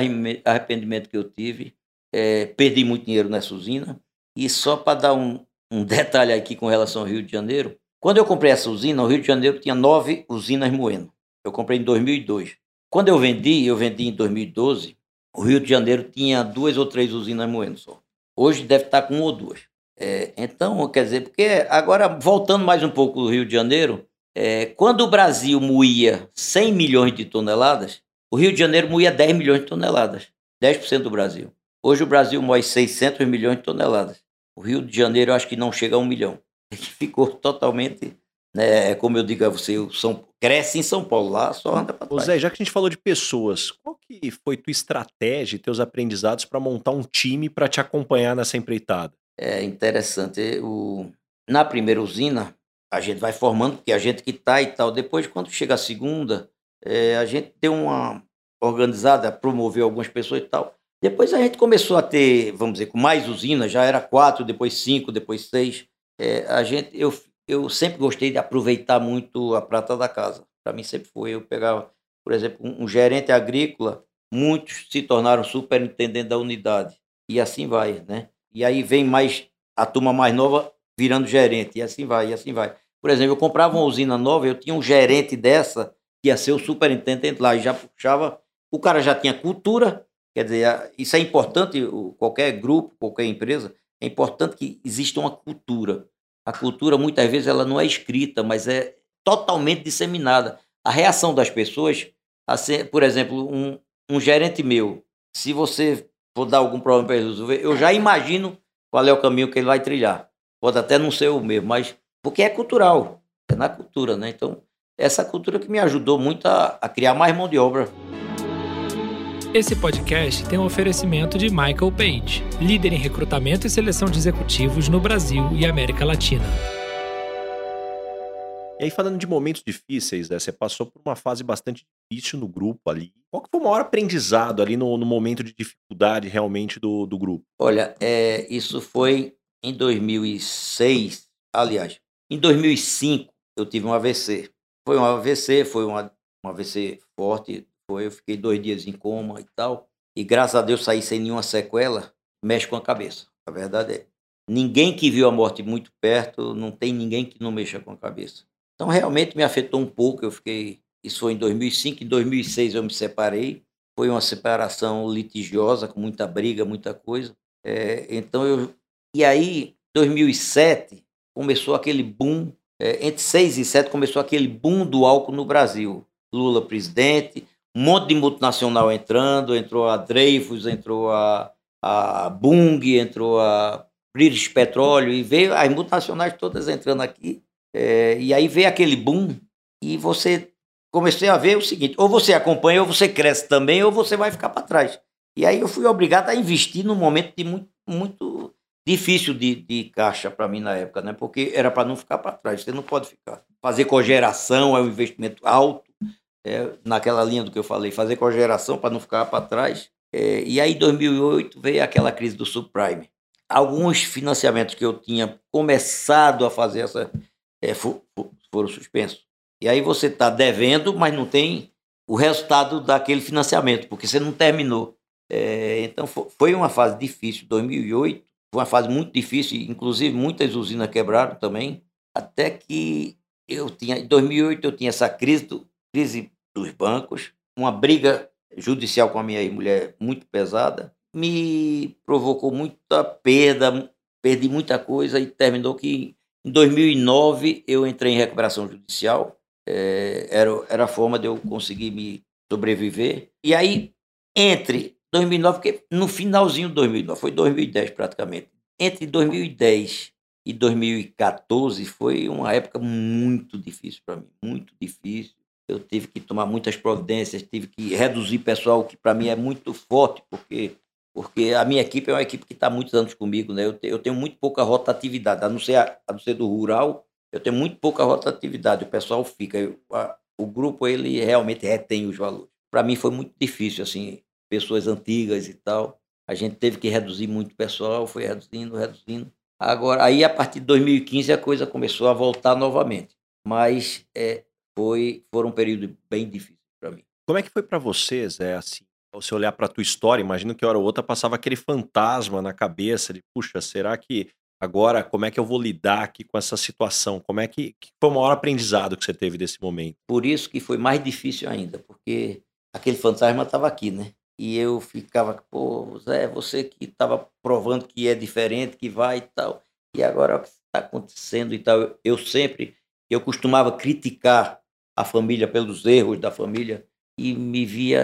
arrependimento que eu tive. É, perdi muito dinheiro nessa usina. E só para dar um, um detalhe aqui com relação ao Rio de Janeiro, quando eu comprei essa usina, o Rio de Janeiro tinha nove usinas moendo. Eu comprei em 2002. Quando eu vendi, eu vendi em 2012, o Rio de Janeiro tinha duas ou três usinas moendo só. Hoje deve estar com uma ou duas. É, então, quer dizer, porque agora, voltando mais um pouco do Rio de Janeiro, é, quando o Brasil moía 100 milhões de toneladas, o Rio de Janeiro moía 10 milhões de toneladas. 10% do Brasil. Hoje o Brasil moe 600 milhões de toneladas. O Rio de Janeiro acho que não chega a um milhão. Ficou totalmente né, é como eu digo a você, São, cresce em São Paulo, lá só anda para trás. Zé, já que a gente falou de pessoas, qual que foi tua estratégia e teus aprendizados para montar um time para te acompanhar nessa empreitada? É interessante. O... Na primeira usina, a gente vai formando, porque a gente que está e tal. Depois, quando chega a segunda, é, a gente tem uma organizada, promoveu algumas pessoas e tal. Depois a gente começou a ter, vamos dizer, com mais usinas, já era quatro, depois cinco, depois seis. É, a gente, eu eu sempre gostei de aproveitar muito a prata da casa. Para mim sempre foi. Eu pegava, por exemplo, um, gerente agrícola, muitos se tornaram superintendente da unidade. E assim vai, né? E aí vem mais a turma mais nova virando gerente, e assim vai, e assim vai. Por exemplo, eu comprava uma usina nova, eu tinha um gerente dessa que ia ser o superintendente lá, e já puxava. O cara já tinha cultura, quer dizer, isso é importante, qualquer grupo, qualquer empresa, é importante que exista uma cultura. A cultura muitas vezes ela não é escrita, mas é totalmente disseminada. A reação das pessoas, por exemplo, um, um gerente meu, se você for dar algum problema para ele resolver, eu já imagino qual é o caminho que ele vai trilhar. Pode até não ser o mesmo, mas porque é cultural, é na cultura, né? Então, essa cultura que me ajudou muito a, a criar mais mão de obra. Esse podcast tem um oferecimento de Michael Page, líder em recrutamento e seleção de executivos no Brasil e América Latina. E aí, falando de momentos difíceis, né, você passou por uma fase bastante difícil no grupo ali. Qual que foi o maior aprendizado ali no, no momento de dificuldade realmente do, do grupo? Olha, é, isso foi em 2006, aliás, em 2005 eu tive um AVC. Foi um AVC, foi uma, um AVC forte, foi, eu fiquei dois dias em coma e tal. E graças a Deus saí sem nenhuma sequela. Mexe com a cabeça. A verdade é. Ninguém que viu a morte muito perto, não tem ninguém que não mexa com a cabeça. Então realmente me afetou um pouco. Eu fiquei. Isso foi em 2005. Em 2006 eu me separei. Foi uma separação litigiosa, com muita briga, muita coisa. É, então eu. E aí, 2007, começou aquele boom. É, entre 6 e 7 começou aquele boom do álcool no Brasil. Lula presidente, um monte de multinacional entrando, entrou a Dreyfus, entrou a, a Bung, entrou a British Petróleo, e veio as multinacionais todas entrando aqui, é, e aí veio aquele boom, e você comecei a ver o seguinte, ou você acompanha, ou você cresce também, ou você vai ficar para trás. E aí eu fui obrigado a investir num momento de muito, muito difícil de, de caixa para mim na época, né? Porque era para não ficar para trás, você não pode ficar. Fazer cogeração é um investimento alto, é, naquela linha do que eu falei, fazer cogeração para não ficar para trás. É, e aí, em 2008, veio aquela crise do subprime. Alguns financiamentos que eu tinha começado a fazer essa, é, for, for, foram suspensos. E aí você está devendo, mas não tem o resultado daquele financiamento, porque você não terminou. É, então foi uma fase difícil. 2008 foi uma fase muito difícil, inclusive muitas usinas quebraram também, até que eu tinha, em 2008 eu tinha essa crise, do, crise dos bancos, uma briga judicial com a minha mulher muito pesada, me provocou muita perda, perdi muita coisa e terminou que em 2009 eu entrei em recuperação judicial, é, era, era a forma de eu conseguir me sobreviver. E aí, entre 2009, porque no finalzinho de 2009, foi 2010 praticamente, entre 2010 e 2014 foi uma época muito difícil para mim, muito difícil. Eu tive que tomar muitas providências, tive que reduzir pessoal, que para mim é muito forte, porque porque a minha equipe é uma equipe que está muitos anos comigo, né? Eu, te, eu, tenho muito pouca rotatividade, a não, ser a, a não ser do rural, eu tenho muito pouca rotatividade, o pessoal fica, eu, a, o grupo ele realmente retém os valores. Para mim foi muito difícil, assim, pessoas antigas e tal, a gente teve que reduzir muito pessoal, foi reduzindo, reduzindo. Agora, aí a partir de 2015 a coisa começou a voltar novamente, mas é, foi, foram um período bem difícil para mim. Como é que foi para vocês, é assim, você olhar para a tua história, imagino que hora ou outra passava aquele fantasma na cabeça de, puxa, será que agora como é que eu vou lidar aqui com essa situação? Como é que, que foi o maior aprendizado que você teve desse momento? Por isso que foi mais difícil ainda, porque aquele fantasma estava aqui, né? E eu ficava, pô, Zé, você que estava provando que é diferente, que vai e tal. E agora o que está acontecendo e tal. Eu, eu sempre, eu costumava criticar a família pelos erros da família e me via,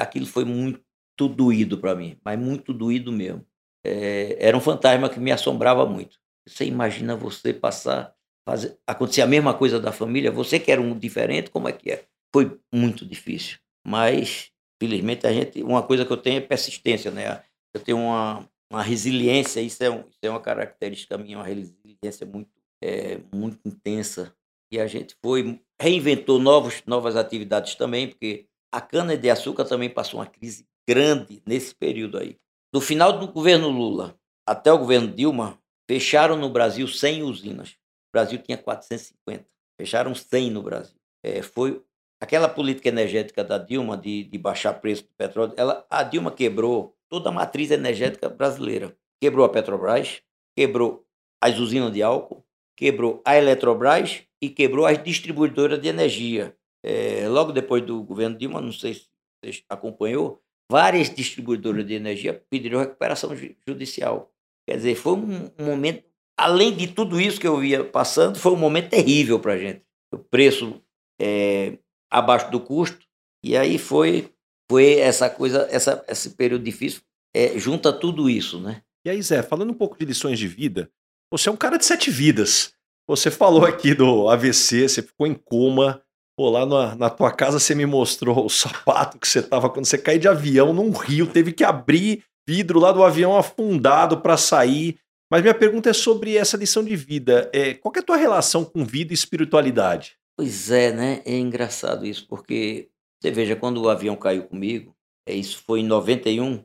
aquilo foi muito doído para mim, mas muito doído mesmo. É, era um fantasma que me assombrava muito. Você imagina você passar, fazer, acontecer a mesma coisa da família, você que era um diferente, como é que é? Foi muito difícil, mas felizmente a gente, uma coisa que eu tenho é persistência, né? Eu tenho uma, uma resiliência, isso é, um, isso é uma característica minha, uma resiliência muito, é, muito intensa. E a gente foi, reinventou novos, novas atividades também, porque a cana-de-açúcar também passou uma crise grande nesse período aí. Do final do governo Lula até o governo Dilma, fecharam no Brasil 100 usinas. O Brasil tinha 450. Fecharam 100 no Brasil. É, foi aquela política energética da Dilma de, de baixar preço do petróleo. Ela, a Dilma quebrou toda a matriz energética brasileira. Quebrou a Petrobras, quebrou as usinas de álcool, quebrou a Eletrobras e quebrou as distribuidoras de energia é, logo depois do governo Dilma, não sei se você acompanhou, várias distribuidoras de energia pediram recuperação judicial. Quer dizer, foi um, momento, além de tudo isso que eu via passando, foi um momento terrível para a gente. O preço é, abaixo do custo, e aí foi, foi essa coisa, essa, esse período difícil, é, junta tudo isso, né? E aí, Zé, falando um pouco de lições de vida, você é um cara de sete vidas. Você falou aqui do AVC, você ficou em coma, Pô, lá na, na, tua casa você me mostrou o sapato que você tava quando você caiu de avião num rio, teve que abrir vidro lá do avião afundado para sair. Mas minha pergunta é sobre essa lição de vida. É, qual é a tua relação com vida e espiritualidade? Pois é, né? É engraçado isso, porque você veja, quando o avião caiu comigo, é, isso foi em 91,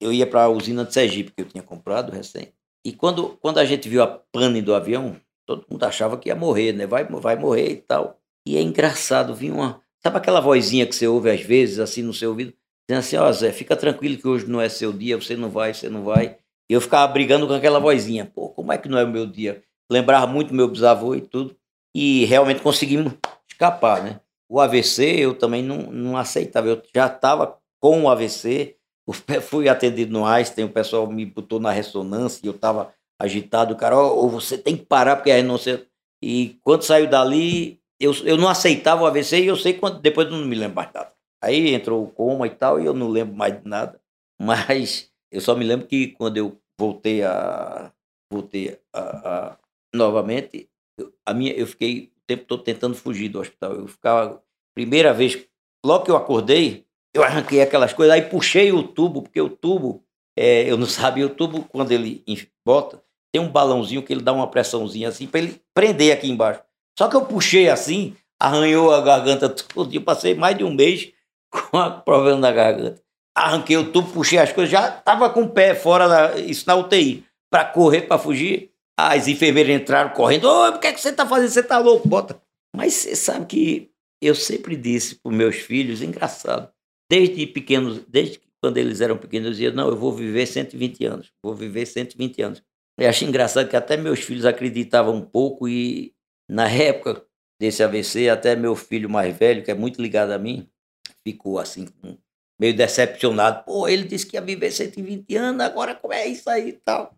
eu ia para a usina de Sergipe, que eu tinha comprado recém. E quando, quando a gente viu a pane do avião, todo mundo achava que ia morrer, né? Vai, vai morrer e tal. E é engraçado, vinha uma. Sabe aquela vozinha que você ouve às vezes, assim, no seu ouvido? Dizendo assim: Ó, oh, Zé, fica tranquilo que hoje não é seu dia, você não vai, você não vai. E eu ficava brigando com aquela vozinha: pô, como é que não é o meu dia? Lembrava muito meu bisavô e tudo. E realmente conseguimos escapar, né? O AVC eu também não, não aceitava. Eu já estava com o AVC, fui atendido no Einstein, o pessoal me botou na ressonância e eu estava agitado. O cara, oh, você tem que parar porque não sei. E quando saiu dali, eu, eu não aceitava o AVC e eu sei quando depois não me lembro mais nada. Aí entrou o coma e tal, e eu não lembro mais de nada. Mas eu só me lembro que quando eu voltei a voltei a, a novamente, eu, a minha eu fiquei o tempo todo tentando fugir do hospital. Eu ficava primeira vez, logo que eu acordei, eu arranquei aquelas coisas, aí puxei o tubo, porque o tubo, é, eu não sabia, o tubo, quando ele bota, tem um balãozinho que ele dá uma pressãozinha assim, para ele prender aqui embaixo. Só que eu puxei assim, arranhou a garganta todo dia, passei mais de um mês com o problema da garganta. Arranquei o tubo, puxei as coisas, já estava com o pé fora, da, isso na UTI, para correr, para fugir. As enfermeiras entraram correndo, ô, o que, é que você está fazendo? Você está louco, bota. Mas você sabe que eu sempre disse para meus filhos, engraçado, desde pequenos, desde quando eles eram pequenos, eu dizia, não, eu vou viver 120 anos, vou viver 120 anos. Eu acho engraçado que até meus filhos acreditavam um pouco e na época desse AVC, até meu filho mais velho, que é muito ligado a mim, ficou assim, meio decepcionado. Pô, ele disse que ia viver 120 anos, agora como é isso aí e tal.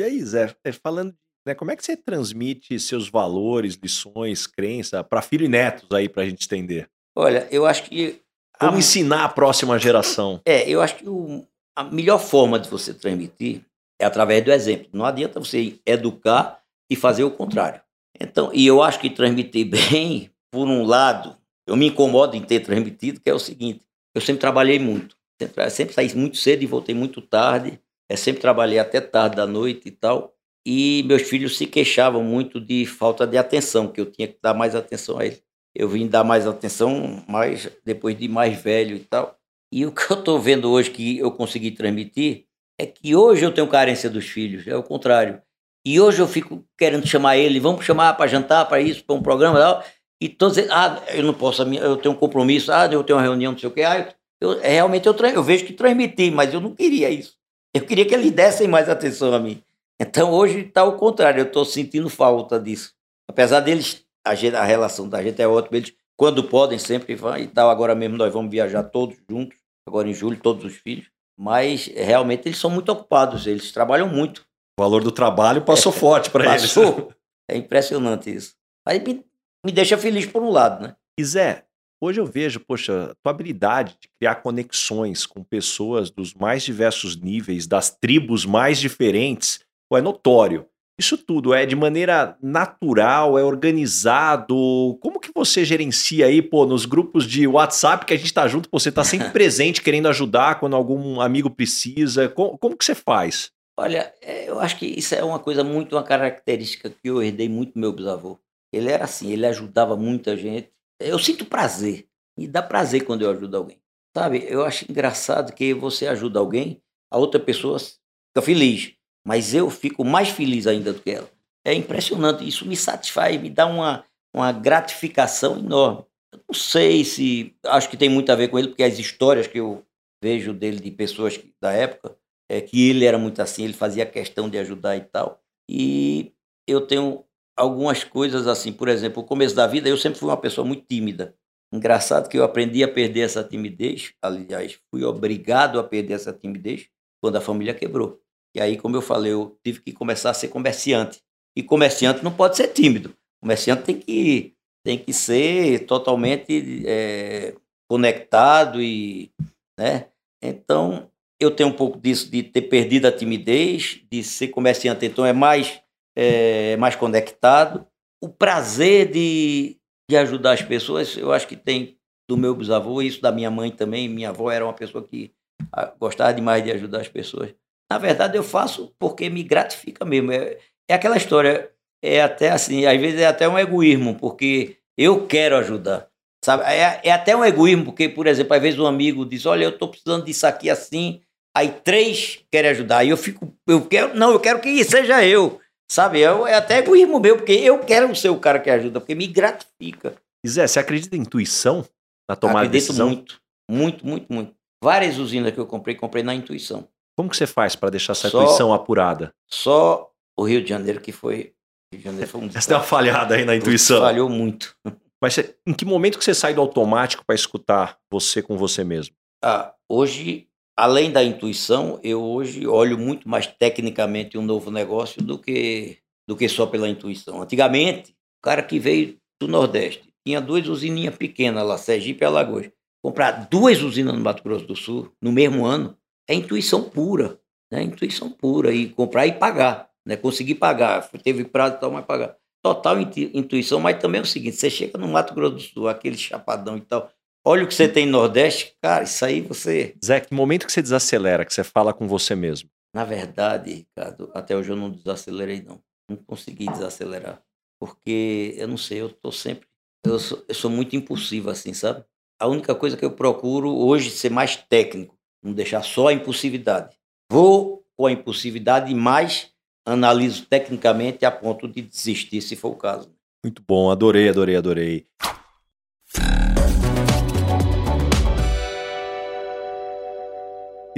E aí, Zé, é, falando, né, como é que você transmite seus valores, lições, crença para filho e netos aí para a gente entender? Olha, eu acho que. Como a... ensinar a próxima geração? É, eu acho que o, a melhor forma de você transmitir é através do exemplo. Não adianta você educar e fazer o contrário. Então, e eu acho que transmitir bem, por um lado, eu me incomodo em ter transmitido, que é o seguinte: eu sempre trabalhei muito, sempre, sempre saí muito cedo e voltei muito tarde. É, sempre trabalhei até tarde da noite e tal. E meus filhos se queixavam muito de falta de atenção, que eu tinha que dar mais atenção a eles. Eu vim dar mais atenção mais depois de mais velho e tal. E o que eu estou vendo hoje que eu consegui transmitir é que hoje eu tenho carência dos filhos, é o contrário. E hoje eu fico querendo chamar ele, vamos chamar para jantar, para isso, para um programa e tal. E todos ah, eu não posso, eu tenho um compromisso, ah, eu tenho uma reunião, não sei o quê. Ah, eu, realmente eu, eu vejo que transmiti, mas eu não queria isso. Eu queria que eles dessem mais atenção a mim. Então hoje está ao contrário, eu estou sentindo falta disso. Apesar deles, a, a relação da gente é ótima, eles, quando podem, sempre vão e tal. Agora mesmo nós vamos viajar todos juntos, agora em julho, todos os filhos. Mas realmente eles são muito ocupados, eles trabalham muito. O valor do trabalho passou é, forte para eles. Passou. É impressionante isso. Aí me, me deixa feliz por um lado, né? E Zé, hoje eu vejo, poxa, tua habilidade de criar conexões com pessoas dos mais diversos níveis, das tribos mais diferentes, é notório. Isso tudo é de maneira natural, é organizado. Como que você gerencia aí, pô, nos grupos de WhatsApp que a gente tá junto, pô, você tá sempre presente, querendo ajudar quando algum amigo precisa. Como, como que você faz? Olha, é, eu acho que isso é uma coisa muito, uma característica que eu herdei muito do meu bisavô. Ele era assim, ele ajudava muita gente. Eu sinto prazer, me dá prazer quando eu ajudo alguém. Sabe, eu acho engraçado que você ajuda alguém, a outra pessoa fica feliz mas eu fico mais feliz ainda do que ela. É impressionante, isso me satisfaz, me dá uma, uma gratificação enorme. Eu não sei se. Acho que tem muito a ver com ele, porque as histórias que eu vejo dele de pessoas da época é que ele era muito assim, ele fazia questão de ajudar e tal. E eu tenho algumas coisas assim, por exemplo, o começo da vida eu sempre fui uma pessoa muito tímida. Engraçado que eu aprendi a perder essa timidez, aliás, fui obrigado a perder essa timidez quando a família quebrou. E aí, como eu falei, eu tive que começar a ser comerciante. E comerciante não pode ser tímido. Comerciante tem que, tem que ser totalmente é, conectado e, né? Então, eu tenho um pouco disso de ter perdido a timidez, de ser comerciante, então é mais, é, mais conectado. O prazer de, de ajudar as pessoas, eu acho que tem do meu bisavô, isso da minha mãe também. Minha avó era uma pessoa que ah, gostava demais de ajudar as pessoas. Na verdade, eu faço porque me gratifica mesmo. É, é aquela história, é até assim, às vezes é até um egoísmo, porque eu quero ajudar. Sabe? É, é até um egoísmo, porque, por exemplo, às vezes um amigo diz: Olha, eu estou precisando disso aqui assim, aí três querem ajudar. E eu fico, eu quero, não, eu quero que seja eu. Sabe? É, é até egoísmo meu, porque eu quero ser o cara que ajuda, porque me gratifica. Zé, você acredita em intuição na tomada Acredito de decisão? muito, muito, muito, muito. Várias usinas que eu comprei, comprei na intuição. Como que você faz para deixar essa só, intuição apurada? Só o Rio de Janeiro que foi. Rio de Janeiro foi um Essa deu uma falhada aí na intuição. Falhou muito. Mas você, em que momento que você sai do automático para escutar você com você mesmo? Ah, hoje, além da intuição, eu hoje olho muito mais tecnicamente um novo negócio do que, do que só pela intuição. Antigamente, o cara que veio do Nordeste tinha duas usininhas pequenas lá, Sergipe e Alagoas. Comprar duas usinas no Mato Grosso do Sul no mesmo ano é intuição pura, né? Intuição pura e comprar e pagar, né? Conseguir pagar, teve prazo e tal, mas pagar. Total intuição, mas também é o seguinte, você chega no Mato Grosso do Sul, aquele chapadão e tal, olha o que você tem no Nordeste, cara, isso aí você... Zé, que momento que você desacelera, que você fala com você mesmo? Na verdade, Ricardo, até hoje eu não desacelerei não, não consegui desacelerar, porque eu não sei, eu tô sempre, eu sou, eu sou muito impulsivo assim, sabe? A única coisa que eu procuro hoje ser mais técnico, não deixar só a impulsividade. Vou com a impulsividade, mas analiso tecnicamente a ponto de desistir, se for o caso. Muito bom, adorei, adorei, adorei.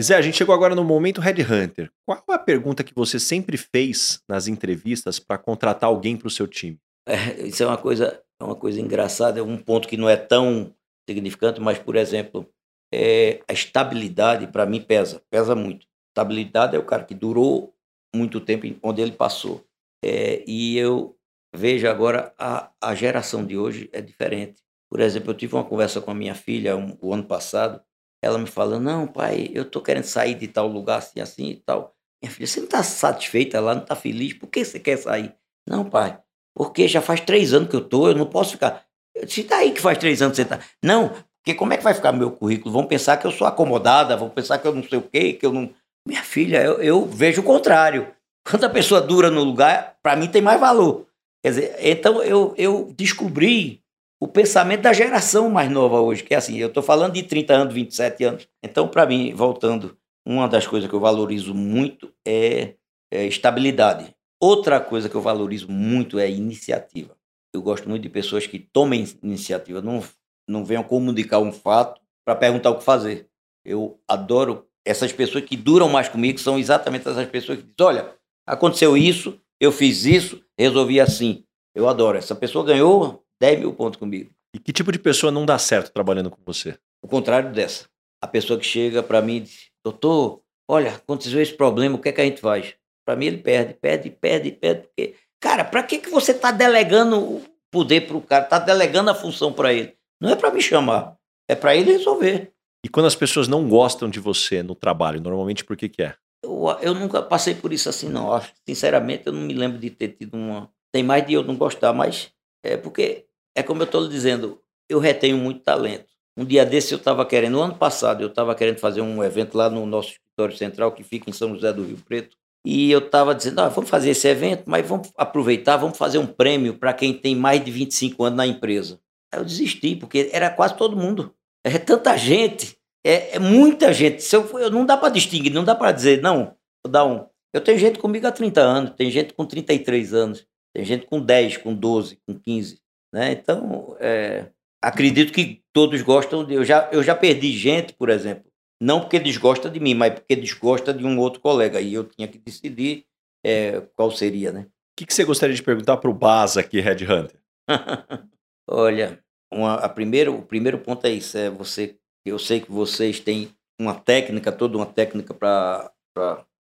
E Zé, a gente chegou agora no momento Red Hunter. Qual a pergunta que você sempre fez nas entrevistas para contratar alguém para o seu time? É, isso é uma coisa, é uma coisa engraçada, é um ponto que não é tão significante, mas, por exemplo, é, a estabilidade para mim pesa, pesa muito. Estabilidade é o cara que durou muito tempo onde ele passou. É, e eu vejo agora a, a geração de hoje é diferente. Por exemplo, eu tive uma conversa com a minha filha um, o ano passado. Ela me falou: Não, pai, eu tô querendo sair de tal lugar assim, assim e tal. Minha filha, você não está satisfeita lá, não está feliz? Por que você quer sair? Não, pai, porque já faz três anos que eu tô, eu não posso ficar. Se tá aí que faz três anos que você tá. Não, porque como é que vai ficar meu currículo? Vão pensar que eu sou acomodada, vão pensar que eu não sei o quê, que eu não. Minha filha, eu, eu vejo o contrário. Quando a pessoa dura no lugar, para mim tem mais valor. Quer dizer, então eu, eu descobri o pensamento da geração mais nova hoje, que é assim, eu estou falando de 30 anos, 27 anos. Então, para mim, voltando, uma das coisas que eu valorizo muito é, é estabilidade. Outra coisa que eu valorizo muito é iniciativa. Eu gosto muito de pessoas que tomem iniciativa, não, não venham comunicar um fato para perguntar o que fazer. Eu adoro essas pessoas que duram mais comigo, são exatamente essas pessoas que dizem: olha, aconteceu isso, eu fiz isso, resolvi assim. Eu adoro. Essa pessoa ganhou 10 mil pontos comigo. E que tipo de pessoa não dá certo trabalhando com você? O contrário dessa. A pessoa que chega para mim e diz: doutor, olha, aconteceu esse problema, o que é que a gente faz? Para mim ele perde, perde, perde, perde. Porque, cara, para que, que você está delegando o poder para o cara, está delegando a função para ele? Não é para me chamar, é para ele resolver. E quando as pessoas não gostam de você no trabalho, normalmente por que, que é? Eu, eu nunca passei por isso assim, não. Sinceramente, eu não me lembro de ter tido uma. Tem mais de eu não gostar, mas é porque, é como eu estou lhe dizendo, eu retenho muito talento. Um dia desse eu estava querendo, no ano passado, eu estava querendo fazer um evento lá no nosso escritório central, que fica em São José do Rio Preto. E eu estava dizendo, ah, vamos fazer esse evento, mas vamos aproveitar, vamos fazer um prêmio para quem tem mais de 25 anos na empresa. Aí eu desisti, porque era quase todo mundo. É tanta gente, é, é muita gente. Se eu, eu não dá para distinguir, não dá para dizer, não, vou dar um. Eu tenho gente comigo há 30 anos, tem gente com 33 anos, tem gente com 10, com 12, com 15. Né? Então, é, acredito que todos gostam de. Eu já, eu já perdi gente, por exemplo, não porque desgosta de mim, mas porque desgosta de um outro colega. E eu tinha que decidir é, qual seria, né? O que, que você gostaria de perguntar para o Baza aqui, Red Hunter? Olha, uma, a primeiro, o primeiro ponto é isso, é você. Eu sei que vocês têm uma técnica, toda uma técnica para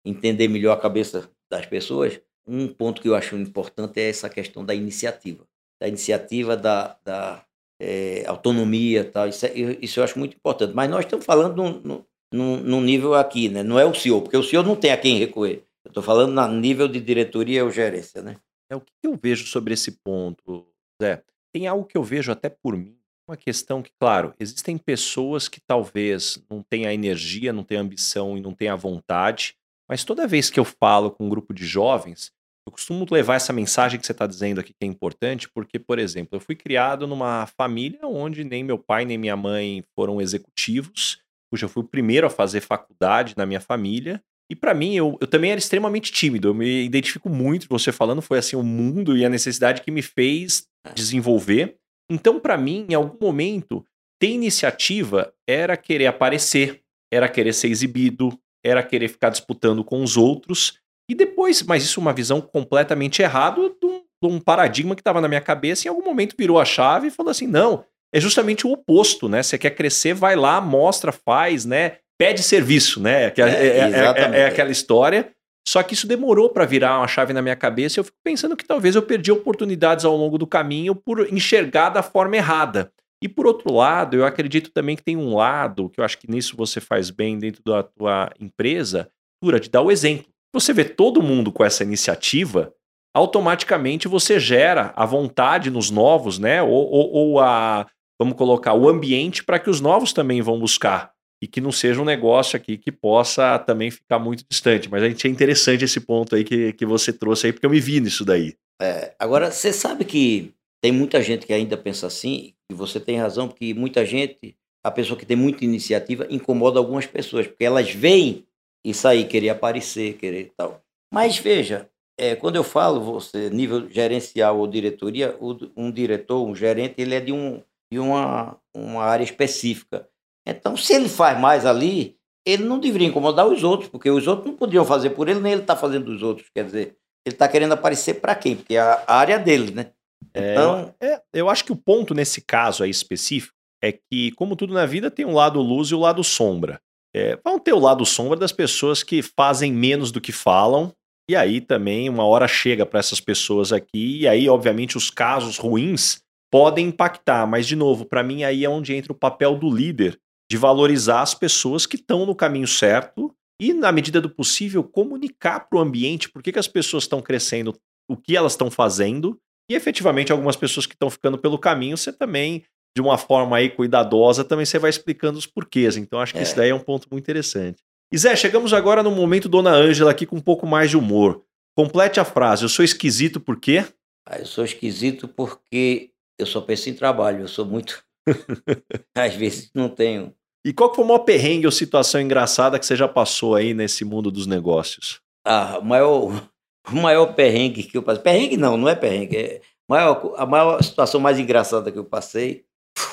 entender melhor a cabeça das pessoas. Um ponto que eu acho importante é essa questão da iniciativa, da iniciativa da, da é, autonomia, tal. Isso, é, isso eu acho muito importante. Mas nós estamos falando num, num, num nível aqui, né? Não é o senhor, porque o senhor não tem a quem recorrer. Eu estou falando no nível de diretoria ou gerência, né? É o que eu vejo sobre esse ponto, Zé. Tem algo que eu vejo até por mim, uma questão que, claro, existem pessoas que talvez não tenham a energia, não tenham a ambição e não tenham a vontade, mas toda vez que eu falo com um grupo de jovens, eu costumo levar essa mensagem que você está dizendo aqui que é importante, porque, por exemplo, eu fui criado numa família onde nem meu pai nem minha mãe foram executivos, cujo eu fui o primeiro a fazer faculdade na minha família. E para mim, eu, eu também era extremamente tímido. Eu me identifico muito, você falando, foi assim o mundo e a necessidade que me fez desenvolver. Então, para mim, em algum momento, ter iniciativa era querer aparecer, era querer ser exibido, era querer ficar disputando com os outros. E depois, mas isso é uma visão completamente errada de um, de um paradigma que estava na minha cabeça e em algum momento virou a chave e falou assim: não, é justamente o oposto, né? Você quer crescer, vai lá, mostra, faz, né? Pede serviço, né? É, é, é, é, é aquela história. Só que isso demorou para virar uma chave na minha cabeça e eu fico pensando que talvez eu perdi oportunidades ao longo do caminho por enxergar da forma errada. E por outro lado, eu acredito também que tem um lado, que eu acho que nisso você faz bem dentro da tua empresa, de dar o exemplo. Você vê todo mundo com essa iniciativa, automaticamente você gera a vontade nos novos, né? Ou, ou, ou a, vamos colocar, o ambiente para que os novos também vão buscar. E que não seja um negócio aqui que possa também ficar muito distante. Mas a gente é interessante esse ponto aí que, que você trouxe aí, porque eu me vi nisso daí. É, agora, você sabe que tem muita gente que ainda pensa assim, e você tem razão, porque muita gente, a pessoa que tem muita iniciativa, incomoda algumas pessoas, porque elas veem isso aí, querer aparecer, querer tal. Mas veja, é, quando eu falo você nível gerencial ou diretoria, um diretor, um gerente, ele é de, um, de uma, uma área específica. Então, se ele faz mais ali, ele não deveria incomodar os outros, porque os outros não podiam fazer por ele, nem ele está fazendo dos outros. Quer dizer, ele está querendo aparecer para quem? Porque é a área dele, né? É, então... É, eu acho que o ponto nesse caso aí específico é que, como tudo na vida, tem um lado luz e o um lado sombra. É, vão ter o lado sombra das pessoas que fazem menos do que falam, e aí também uma hora chega para essas pessoas aqui, e aí, obviamente, os casos ruins podem impactar, mas, de novo, para mim aí é onde entra o papel do líder de valorizar as pessoas que estão no caminho certo e, na medida do possível, comunicar para o ambiente por que, que as pessoas estão crescendo, o que elas estão fazendo, e efetivamente algumas pessoas que estão ficando pelo caminho, você também, de uma forma aí cuidadosa, também você vai explicando os porquês. Então, acho que é. isso daí é um ponto muito interessante. E Zé, chegamos agora no momento Dona Ângela aqui com um pouco mais de humor. Complete a frase. Eu sou esquisito por quê? Ah, eu sou esquisito porque eu só penso em trabalho. Eu sou muito. Às vezes não tenho. E qual foi o maior perrengue ou situação engraçada que você já passou aí nesse mundo dos negócios? Ah, o maior, o maior perrengue que eu passei. Perrengue não, não é perrengue. É maior, a maior situação mais engraçada que eu passei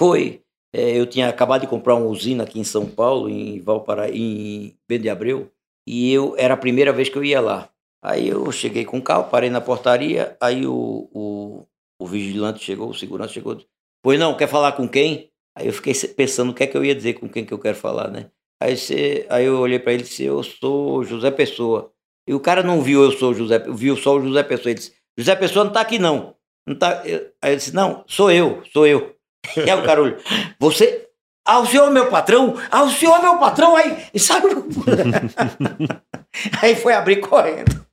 foi é, eu tinha acabado de comprar uma usina aqui em São Paulo, em Valparaíba, em Bento de Abreu, e eu era a primeira vez que eu ia lá. Aí eu cheguei com o carro, parei na portaria, aí o, o, o vigilante chegou, o segurança chegou, pois não, quer falar com quem? Aí eu fiquei pensando o que é que eu ia dizer com quem que eu quero falar, né? Aí, você, aí eu olhei para ele e disse, eu sou José Pessoa. E o cara não viu eu sou José, viu só o José Pessoa. Ele disse, José Pessoa não está aqui não. não tá... Aí eu disse, não, sou eu, sou eu. Aí o cara olhou, você. Ah, o senhor é meu patrão? Ah, o senhor é meu patrão? Aí, e sabe? aí foi abrir correndo.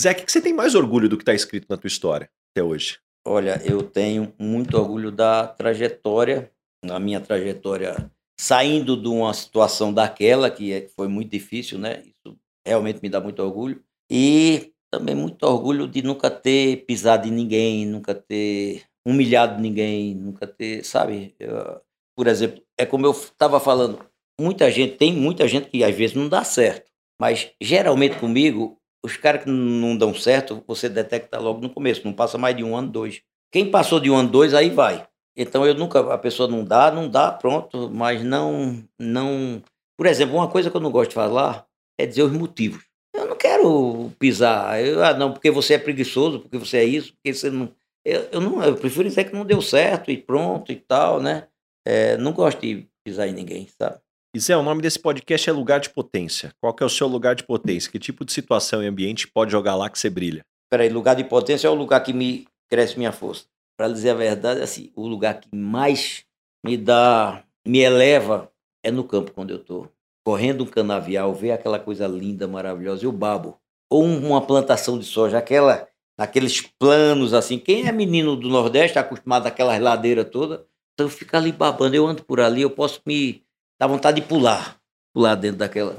Zé, o que você tem mais orgulho do que está escrito na tua história até hoje? Olha, eu tenho muito orgulho da trajetória, na minha trajetória, saindo de uma situação daquela, que é, foi muito difícil, né? Isso realmente me dá muito orgulho. E também muito orgulho de nunca ter pisado em ninguém, nunca ter humilhado ninguém, nunca ter, sabe? Eu, por exemplo, é como eu estava falando, muita gente, tem muita gente que às vezes não dá certo, mas geralmente comigo, os caras que não dão certo, você detecta logo no começo, não passa mais de um ano, dois. Quem passou de um ano, dois, aí vai. Então eu nunca, a pessoa não dá, não dá, pronto, mas não, não. Por exemplo, uma coisa que eu não gosto de falar é dizer os motivos. Eu não quero pisar, eu, ah, não, porque você é preguiçoso, porque você é isso, porque você não. Eu, eu, não, eu prefiro dizer que não deu certo e pronto e tal, né? É, não gosto de pisar em ninguém, sabe? E Zé, o nome desse podcast é Lugar de Potência. Qual que é o seu lugar de potência? Que tipo de situação e ambiente pode jogar lá que você brilha? Peraí, lugar de potência é o lugar que me cresce minha força. Para dizer a verdade, assim, o lugar que mais me dá, me eleva é no campo quando eu tô correndo um canavial, ver aquela coisa linda, maravilhosa, eu babo. Ou uma plantação de soja, aquela naqueles planos assim. Quem é menino do Nordeste, está acostumado àquelas ladeiras todas, então fica ali babando. Eu ando por ali, eu posso me dar vontade de pular, pular dentro daquela.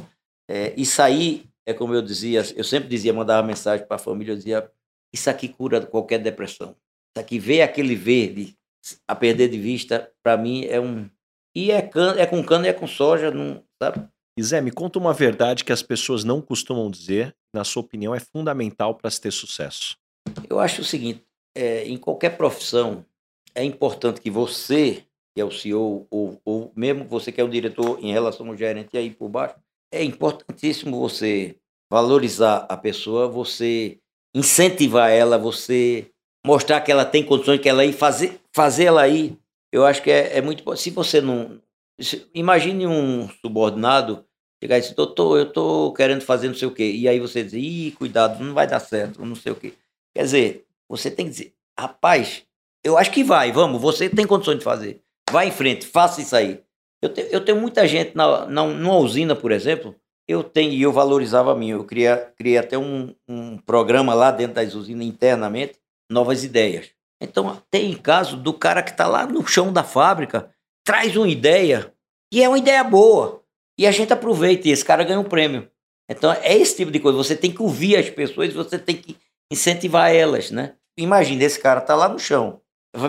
É, isso aí é como eu dizia, eu sempre dizia, mandava mensagem para a família, eu dizia: Isso aqui cura qualquer depressão. Isso aqui, ver aquele verde a perder de vista, para mim é um. E é, can, é com cana e é com soja, não, sabe? E Zé, me conta uma verdade que as pessoas não costumam dizer, na sua opinião, é fundamental para se ter sucesso. Eu acho o seguinte: é, em qualquer profissão, é importante que você, que é o CEO, ou, ou mesmo você que é o diretor em relação ao gerente aí por baixo, é importantíssimo você valorizar a pessoa, você incentivar ela, você mostrar que ela tem condições, que ela ir fazer, fazer ela ir. Eu acho que é, é muito Se você não. Imagine um subordinado chegar e dizer, doutor, eu estou querendo fazer não sei o quê. E aí você diz, ih, cuidado, não vai dar certo, não sei o quê. Quer dizer, você tem que dizer, rapaz, eu acho que vai, vamos, você tem condições de fazer. Vai em frente, faça isso aí. Eu, te, eu tenho muita gente na, na, numa usina, por exemplo, eu tenho, e eu valorizava a mim, eu criei, criei até um, um programa lá dentro das usinas internamente, novas ideias. Então, tem caso do cara que está lá no chão da fábrica, traz uma ideia, e é uma ideia boa, e a gente aproveita, e esse cara ganha um prêmio. Então, é esse tipo de coisa, você tem que ouvir as pessoas, você tem que incentivar elas, né? Imagina, esse cara tá lá no chão,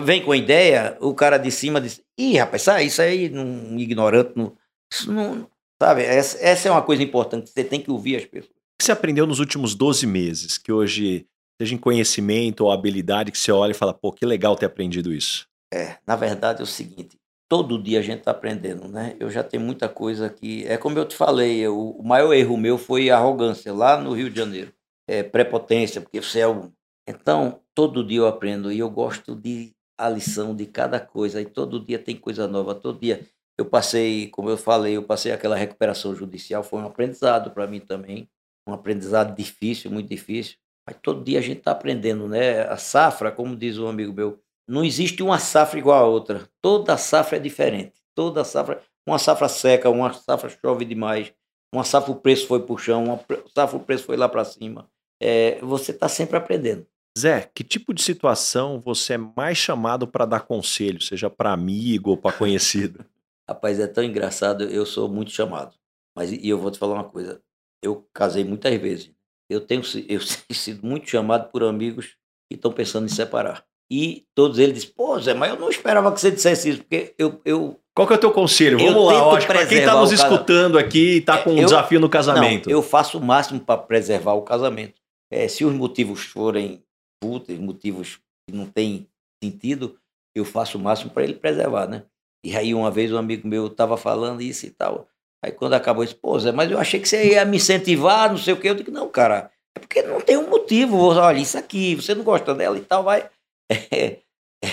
vem com a ideia, o cara de cima diz, ih, rapaz, isso aí, um ignorante, não, isso não... Sabe, essa, essa é uma coisa importante, você tem que ouvir as pessoas. O que você aprendeu nos últimos 12 meses, que hoje, seja em conhecimento ou habilidade, que você olha e fala, pô, que legal ter aprendido isso? É, na verdade é o seguinte, todo dia a gente está aprendendo, né? Eu já tenho muita coisa que. É como eu te falei, eu, o maior erro meu foi arrogância lá no Rio de Janeiro. É, prepotência, porque você é o. Então, todo dia eu aprendo e eu gosto de a lição de cada coisa. E todo dia tem coisa nova, todo dia. Eu passei, como eu falei, eu passei aquela recuperação judicial, foi um aprendizado para mim também. Um aprendizado difícil, muito difícil. Mas todo dia a gente está aprendendo, né? A safra, como diz um amigo meu, não existe uma safra igual a outra. Toda safra é diferente. Toda safra, uma safra seca, uma safra chove demais, uma safra o preço foi para o chão, uma safra o preço foi lá para cima. É, você está sempre aprendendo. Zé, que tipo de situação você é mais chamado para dar conselho, seja para amigo ou para conhecido? Rapaz, é tão engraçado, eu sou muito chamado. Mas e eu vou te falar uma coisa, eu casei muitas vezes. Eu tenho, eu tenho sido muito chamado por amigos que estão pensando em separar. E todos eles dizem, pô, Zé, mas eu não esperava que você dissesse isso, porque eu. eu Qual que é o teu conselho? Vamos lá, para quem está nos escutando aqui e está com um eu, desafio no casamento. Não, eu faço o máximo para preservar o casamento. É, se os motivos forem putas, motivos que não têm sentido, eu faço o máximo para ele preservar, né? E aí uma vez um amigo meu estava falando isso e tal. Aí quando acabou, disse, pô, Zé, mas eu achei que você ia me incentivar, não sei o quê. Eu digo, não, cara, é porque não tem um motivo. Olha, isso aqui, você não gosta dela e tal, vai é,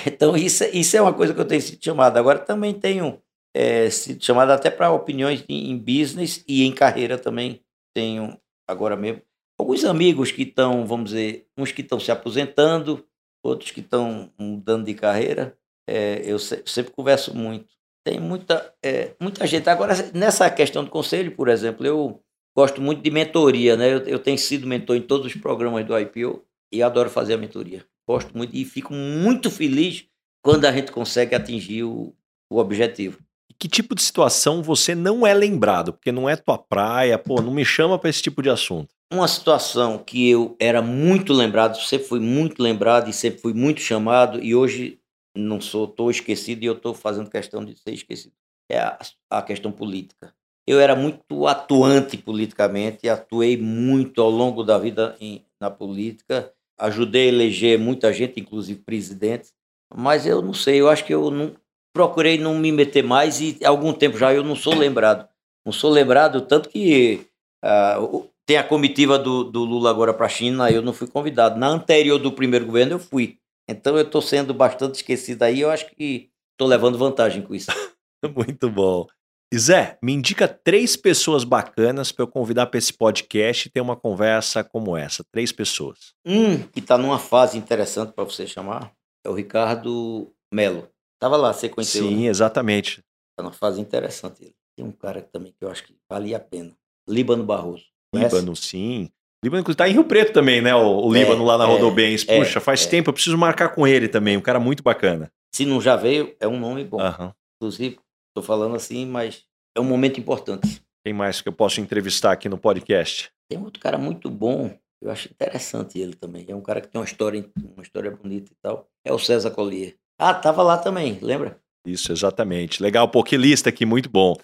então, isso, isso é uma coisa que eu tenho sido chamado. Agora, também tenho é, sido chamado até para opiniões em, em, business e em carreira também. Tenho, agora mesmo, alguns amigos que estão, vamos dizer, uns que estão se aposentando, outros que estão mudando de carreira. É, eu se, sempre converso muito. Tem muita, é, muita gente. Agora, nessa questão do conselho, por exemplo, eu gosto muito de mentoria, né? Eu, eu tenho sido mentor em todos os programas do IPO e adoro fazer a mentoria. Gosto muito e fico muito feliz quando a gente consegue atingir o, o objetivo. Que tipo de situação você não é lembrado? Porque não é tua praia, pô, não me chama para esse tipo de assunto. Uma situação que eu era muito lembrado, sempre fui muito lembrado e sempre fui muito chamado, e hoje não sou, estou esquecido e eu estou fazendo questão de ser esquecido. É a, a questão política. Eu era muito atuante politicamente, atuei muito ao longo da vida em, na política ajudei a eleger muita gente, inclusive presidentes, mas eu não sei, eu acho que eu não procurei não me meter mais e há algum tempo já eu não sou lembrado. Não sou lembrado, tanto que uh, tem a comitiva do, do Lula agora para a China, eu não fui convidado. Na anterior do primeiro governo eu fui. Então eu estou sendo bastante esquecido aí, eu acho que estou levando vantagem com isso. Muito bom. E Zé, me indica três pessoas bacanas para eu convidar para esse podcast e ter uma conversa como essa. Três pessoas. Um que está numa fase interessante para você chamar é o Ricardo Melo. Tava lá, você conheceu? Sim, né? exatamente. Está numa fase interessante. Tem um cara também que eu acho que valia a pena. Líbano Barroso. Líbano, sim. Líbano, inclusive, tá em Rio Preto também, né? O, o Líbano é, lá na é, Rodobens. Puxa, é, faz é. tempo, eu preciso marcar com ele também. Um cara muito bacana. Se não já veio, é um nome bom. Uhum. Inclusive, Estou falando assim, mas é um momento importante. Quem mais que eu posso entrevistar aqui no podcast? Tem outro cara muito bom, eu acho interessante ele também. É um cara que tem uma história, uma história bonita e tal. É o César Collier. Ah, tava lá também, lembra? Isso, exatamente. Legal, pô, que lista aqui, muito bom.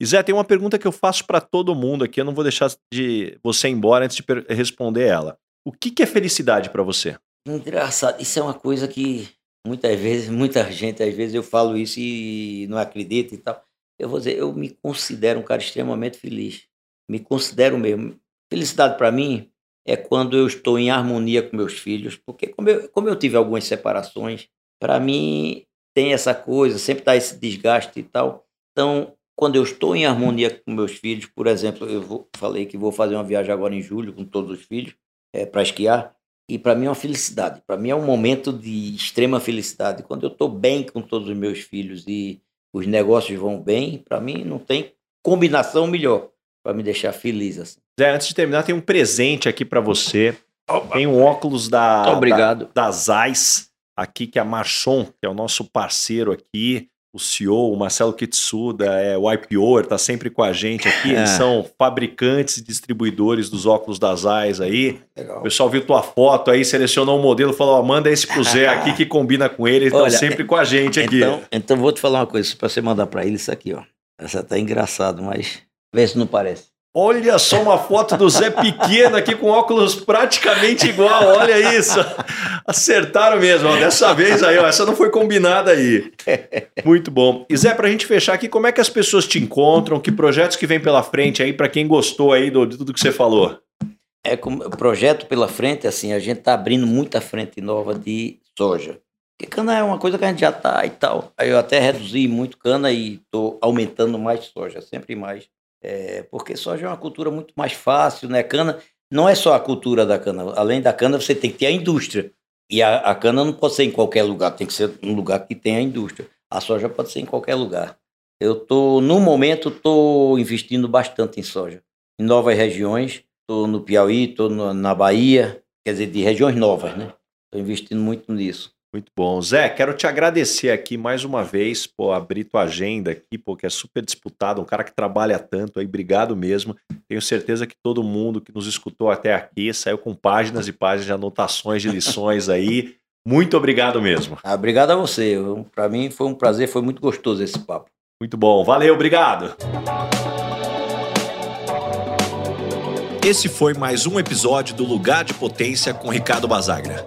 E Zé, tem uma pergunta que eu faço para todo mundo aqui, eu não vou deixar de você ir embora antes de responder ela. O que, que é felicidade para você? Engraçado, isso é uma coisa que Muitas vezes, muita gente, às vezes eu falo isso e não acredita e tal. Eu vou dizer, eu me considero um cara extremamente feliz. Me considero mesmo. Felicidade para mim é quando eu estou em harmonia com meus filhos, porque como eu, como eu tive algumas separações, para mim tem essa coisa, sempre dá esse desgaste e tal. Então, quando eu estou em harmonia com meus filhos, por exemplo, eu vou, falei que vou fazer uma viagem agora em julho com todos os filhos é, para esquiar. E para mim é uma felicidade. Para mim é um momento de extrema felicidade. Quando eu estou bem com todos os meus filhos e os negócios vão bem, para mim não tem combinação melhor para me deixar feliz assim. Zé, antes de terminar, tem um presente aqui para você. Opa. Tem um óculos da, Obrigado. da, da Zeiss aqui, que é a Marchon, que é o nosso parceiro aqui o CEO, o Marcelo Kitsuda, é o IPO, está sempre com a gente aqui. Eles é. são fabricantes e distribuidores dos óculos das AIS aí. Legal. O pessoal viu tua foto aí, selecionou um modelo, falou: oh, manda esse pro Zé aqui que combina com ele. Eles estão sempre com a gente aqui. Então, então vou te falar uma coisa, para você mandar para ele isso aqui, ó. Essa tá engraçado, mas vê se não parece. Olha só uma foto do Zé pequeno aqui com óculos praticamente igual. Olha isso. Acertaram mesmo. Ó, dessa vez aí, ó, essa não foi combinada aí. Muito bom. E Zé, para a gente fechar aqui, como é que as pessoas te encontram? Que projetos que vem pela frente aí para quem gostou aí do, de tudo que você falou? É como projeto pela frente, assim, a gente está abrindo muita frente nova de soja. Porque cana é uma coisa que a gente já tá e tal. Aí eu até reduzi muito cana e estou aumentando mais soja, sempre mais. É, porque soja é uma cultura muito mais fácil, né? Cana não é só a cultura da cana. Além da cana, você tem que ter a indústria. E a, a cana não pode ser em qualquer lugar, tem que ser um lugar que tenha a indústria. A soja pode ser em qualquer lugar. Eu tô, no momento, estou investindo bastante em soja. Em novas regiões, estou no Piauí, estou na Bahia, quer dizer, de regiões novas, né? Estou investindo muito nisso. Muito bom. Zé, quero te agradecer aqui mais uma vez, por abrir tua agenda aqui, pô, que é super disputado, um cara que trabalha tanto aí, obrigado mesmo. Tenho certeza que todo mundo que nos escutou até aqui saiu com páginas e páginas de anotações, de lições aí. Muito obrigado mesmo. Ah, obrigado a você. Para mim foi um prazer, foi muito gostoso esse papo. Muito bom. Valeu, obrigado. Esse foi mais um episódio do Lugar de Potência com Ricardo Basagra.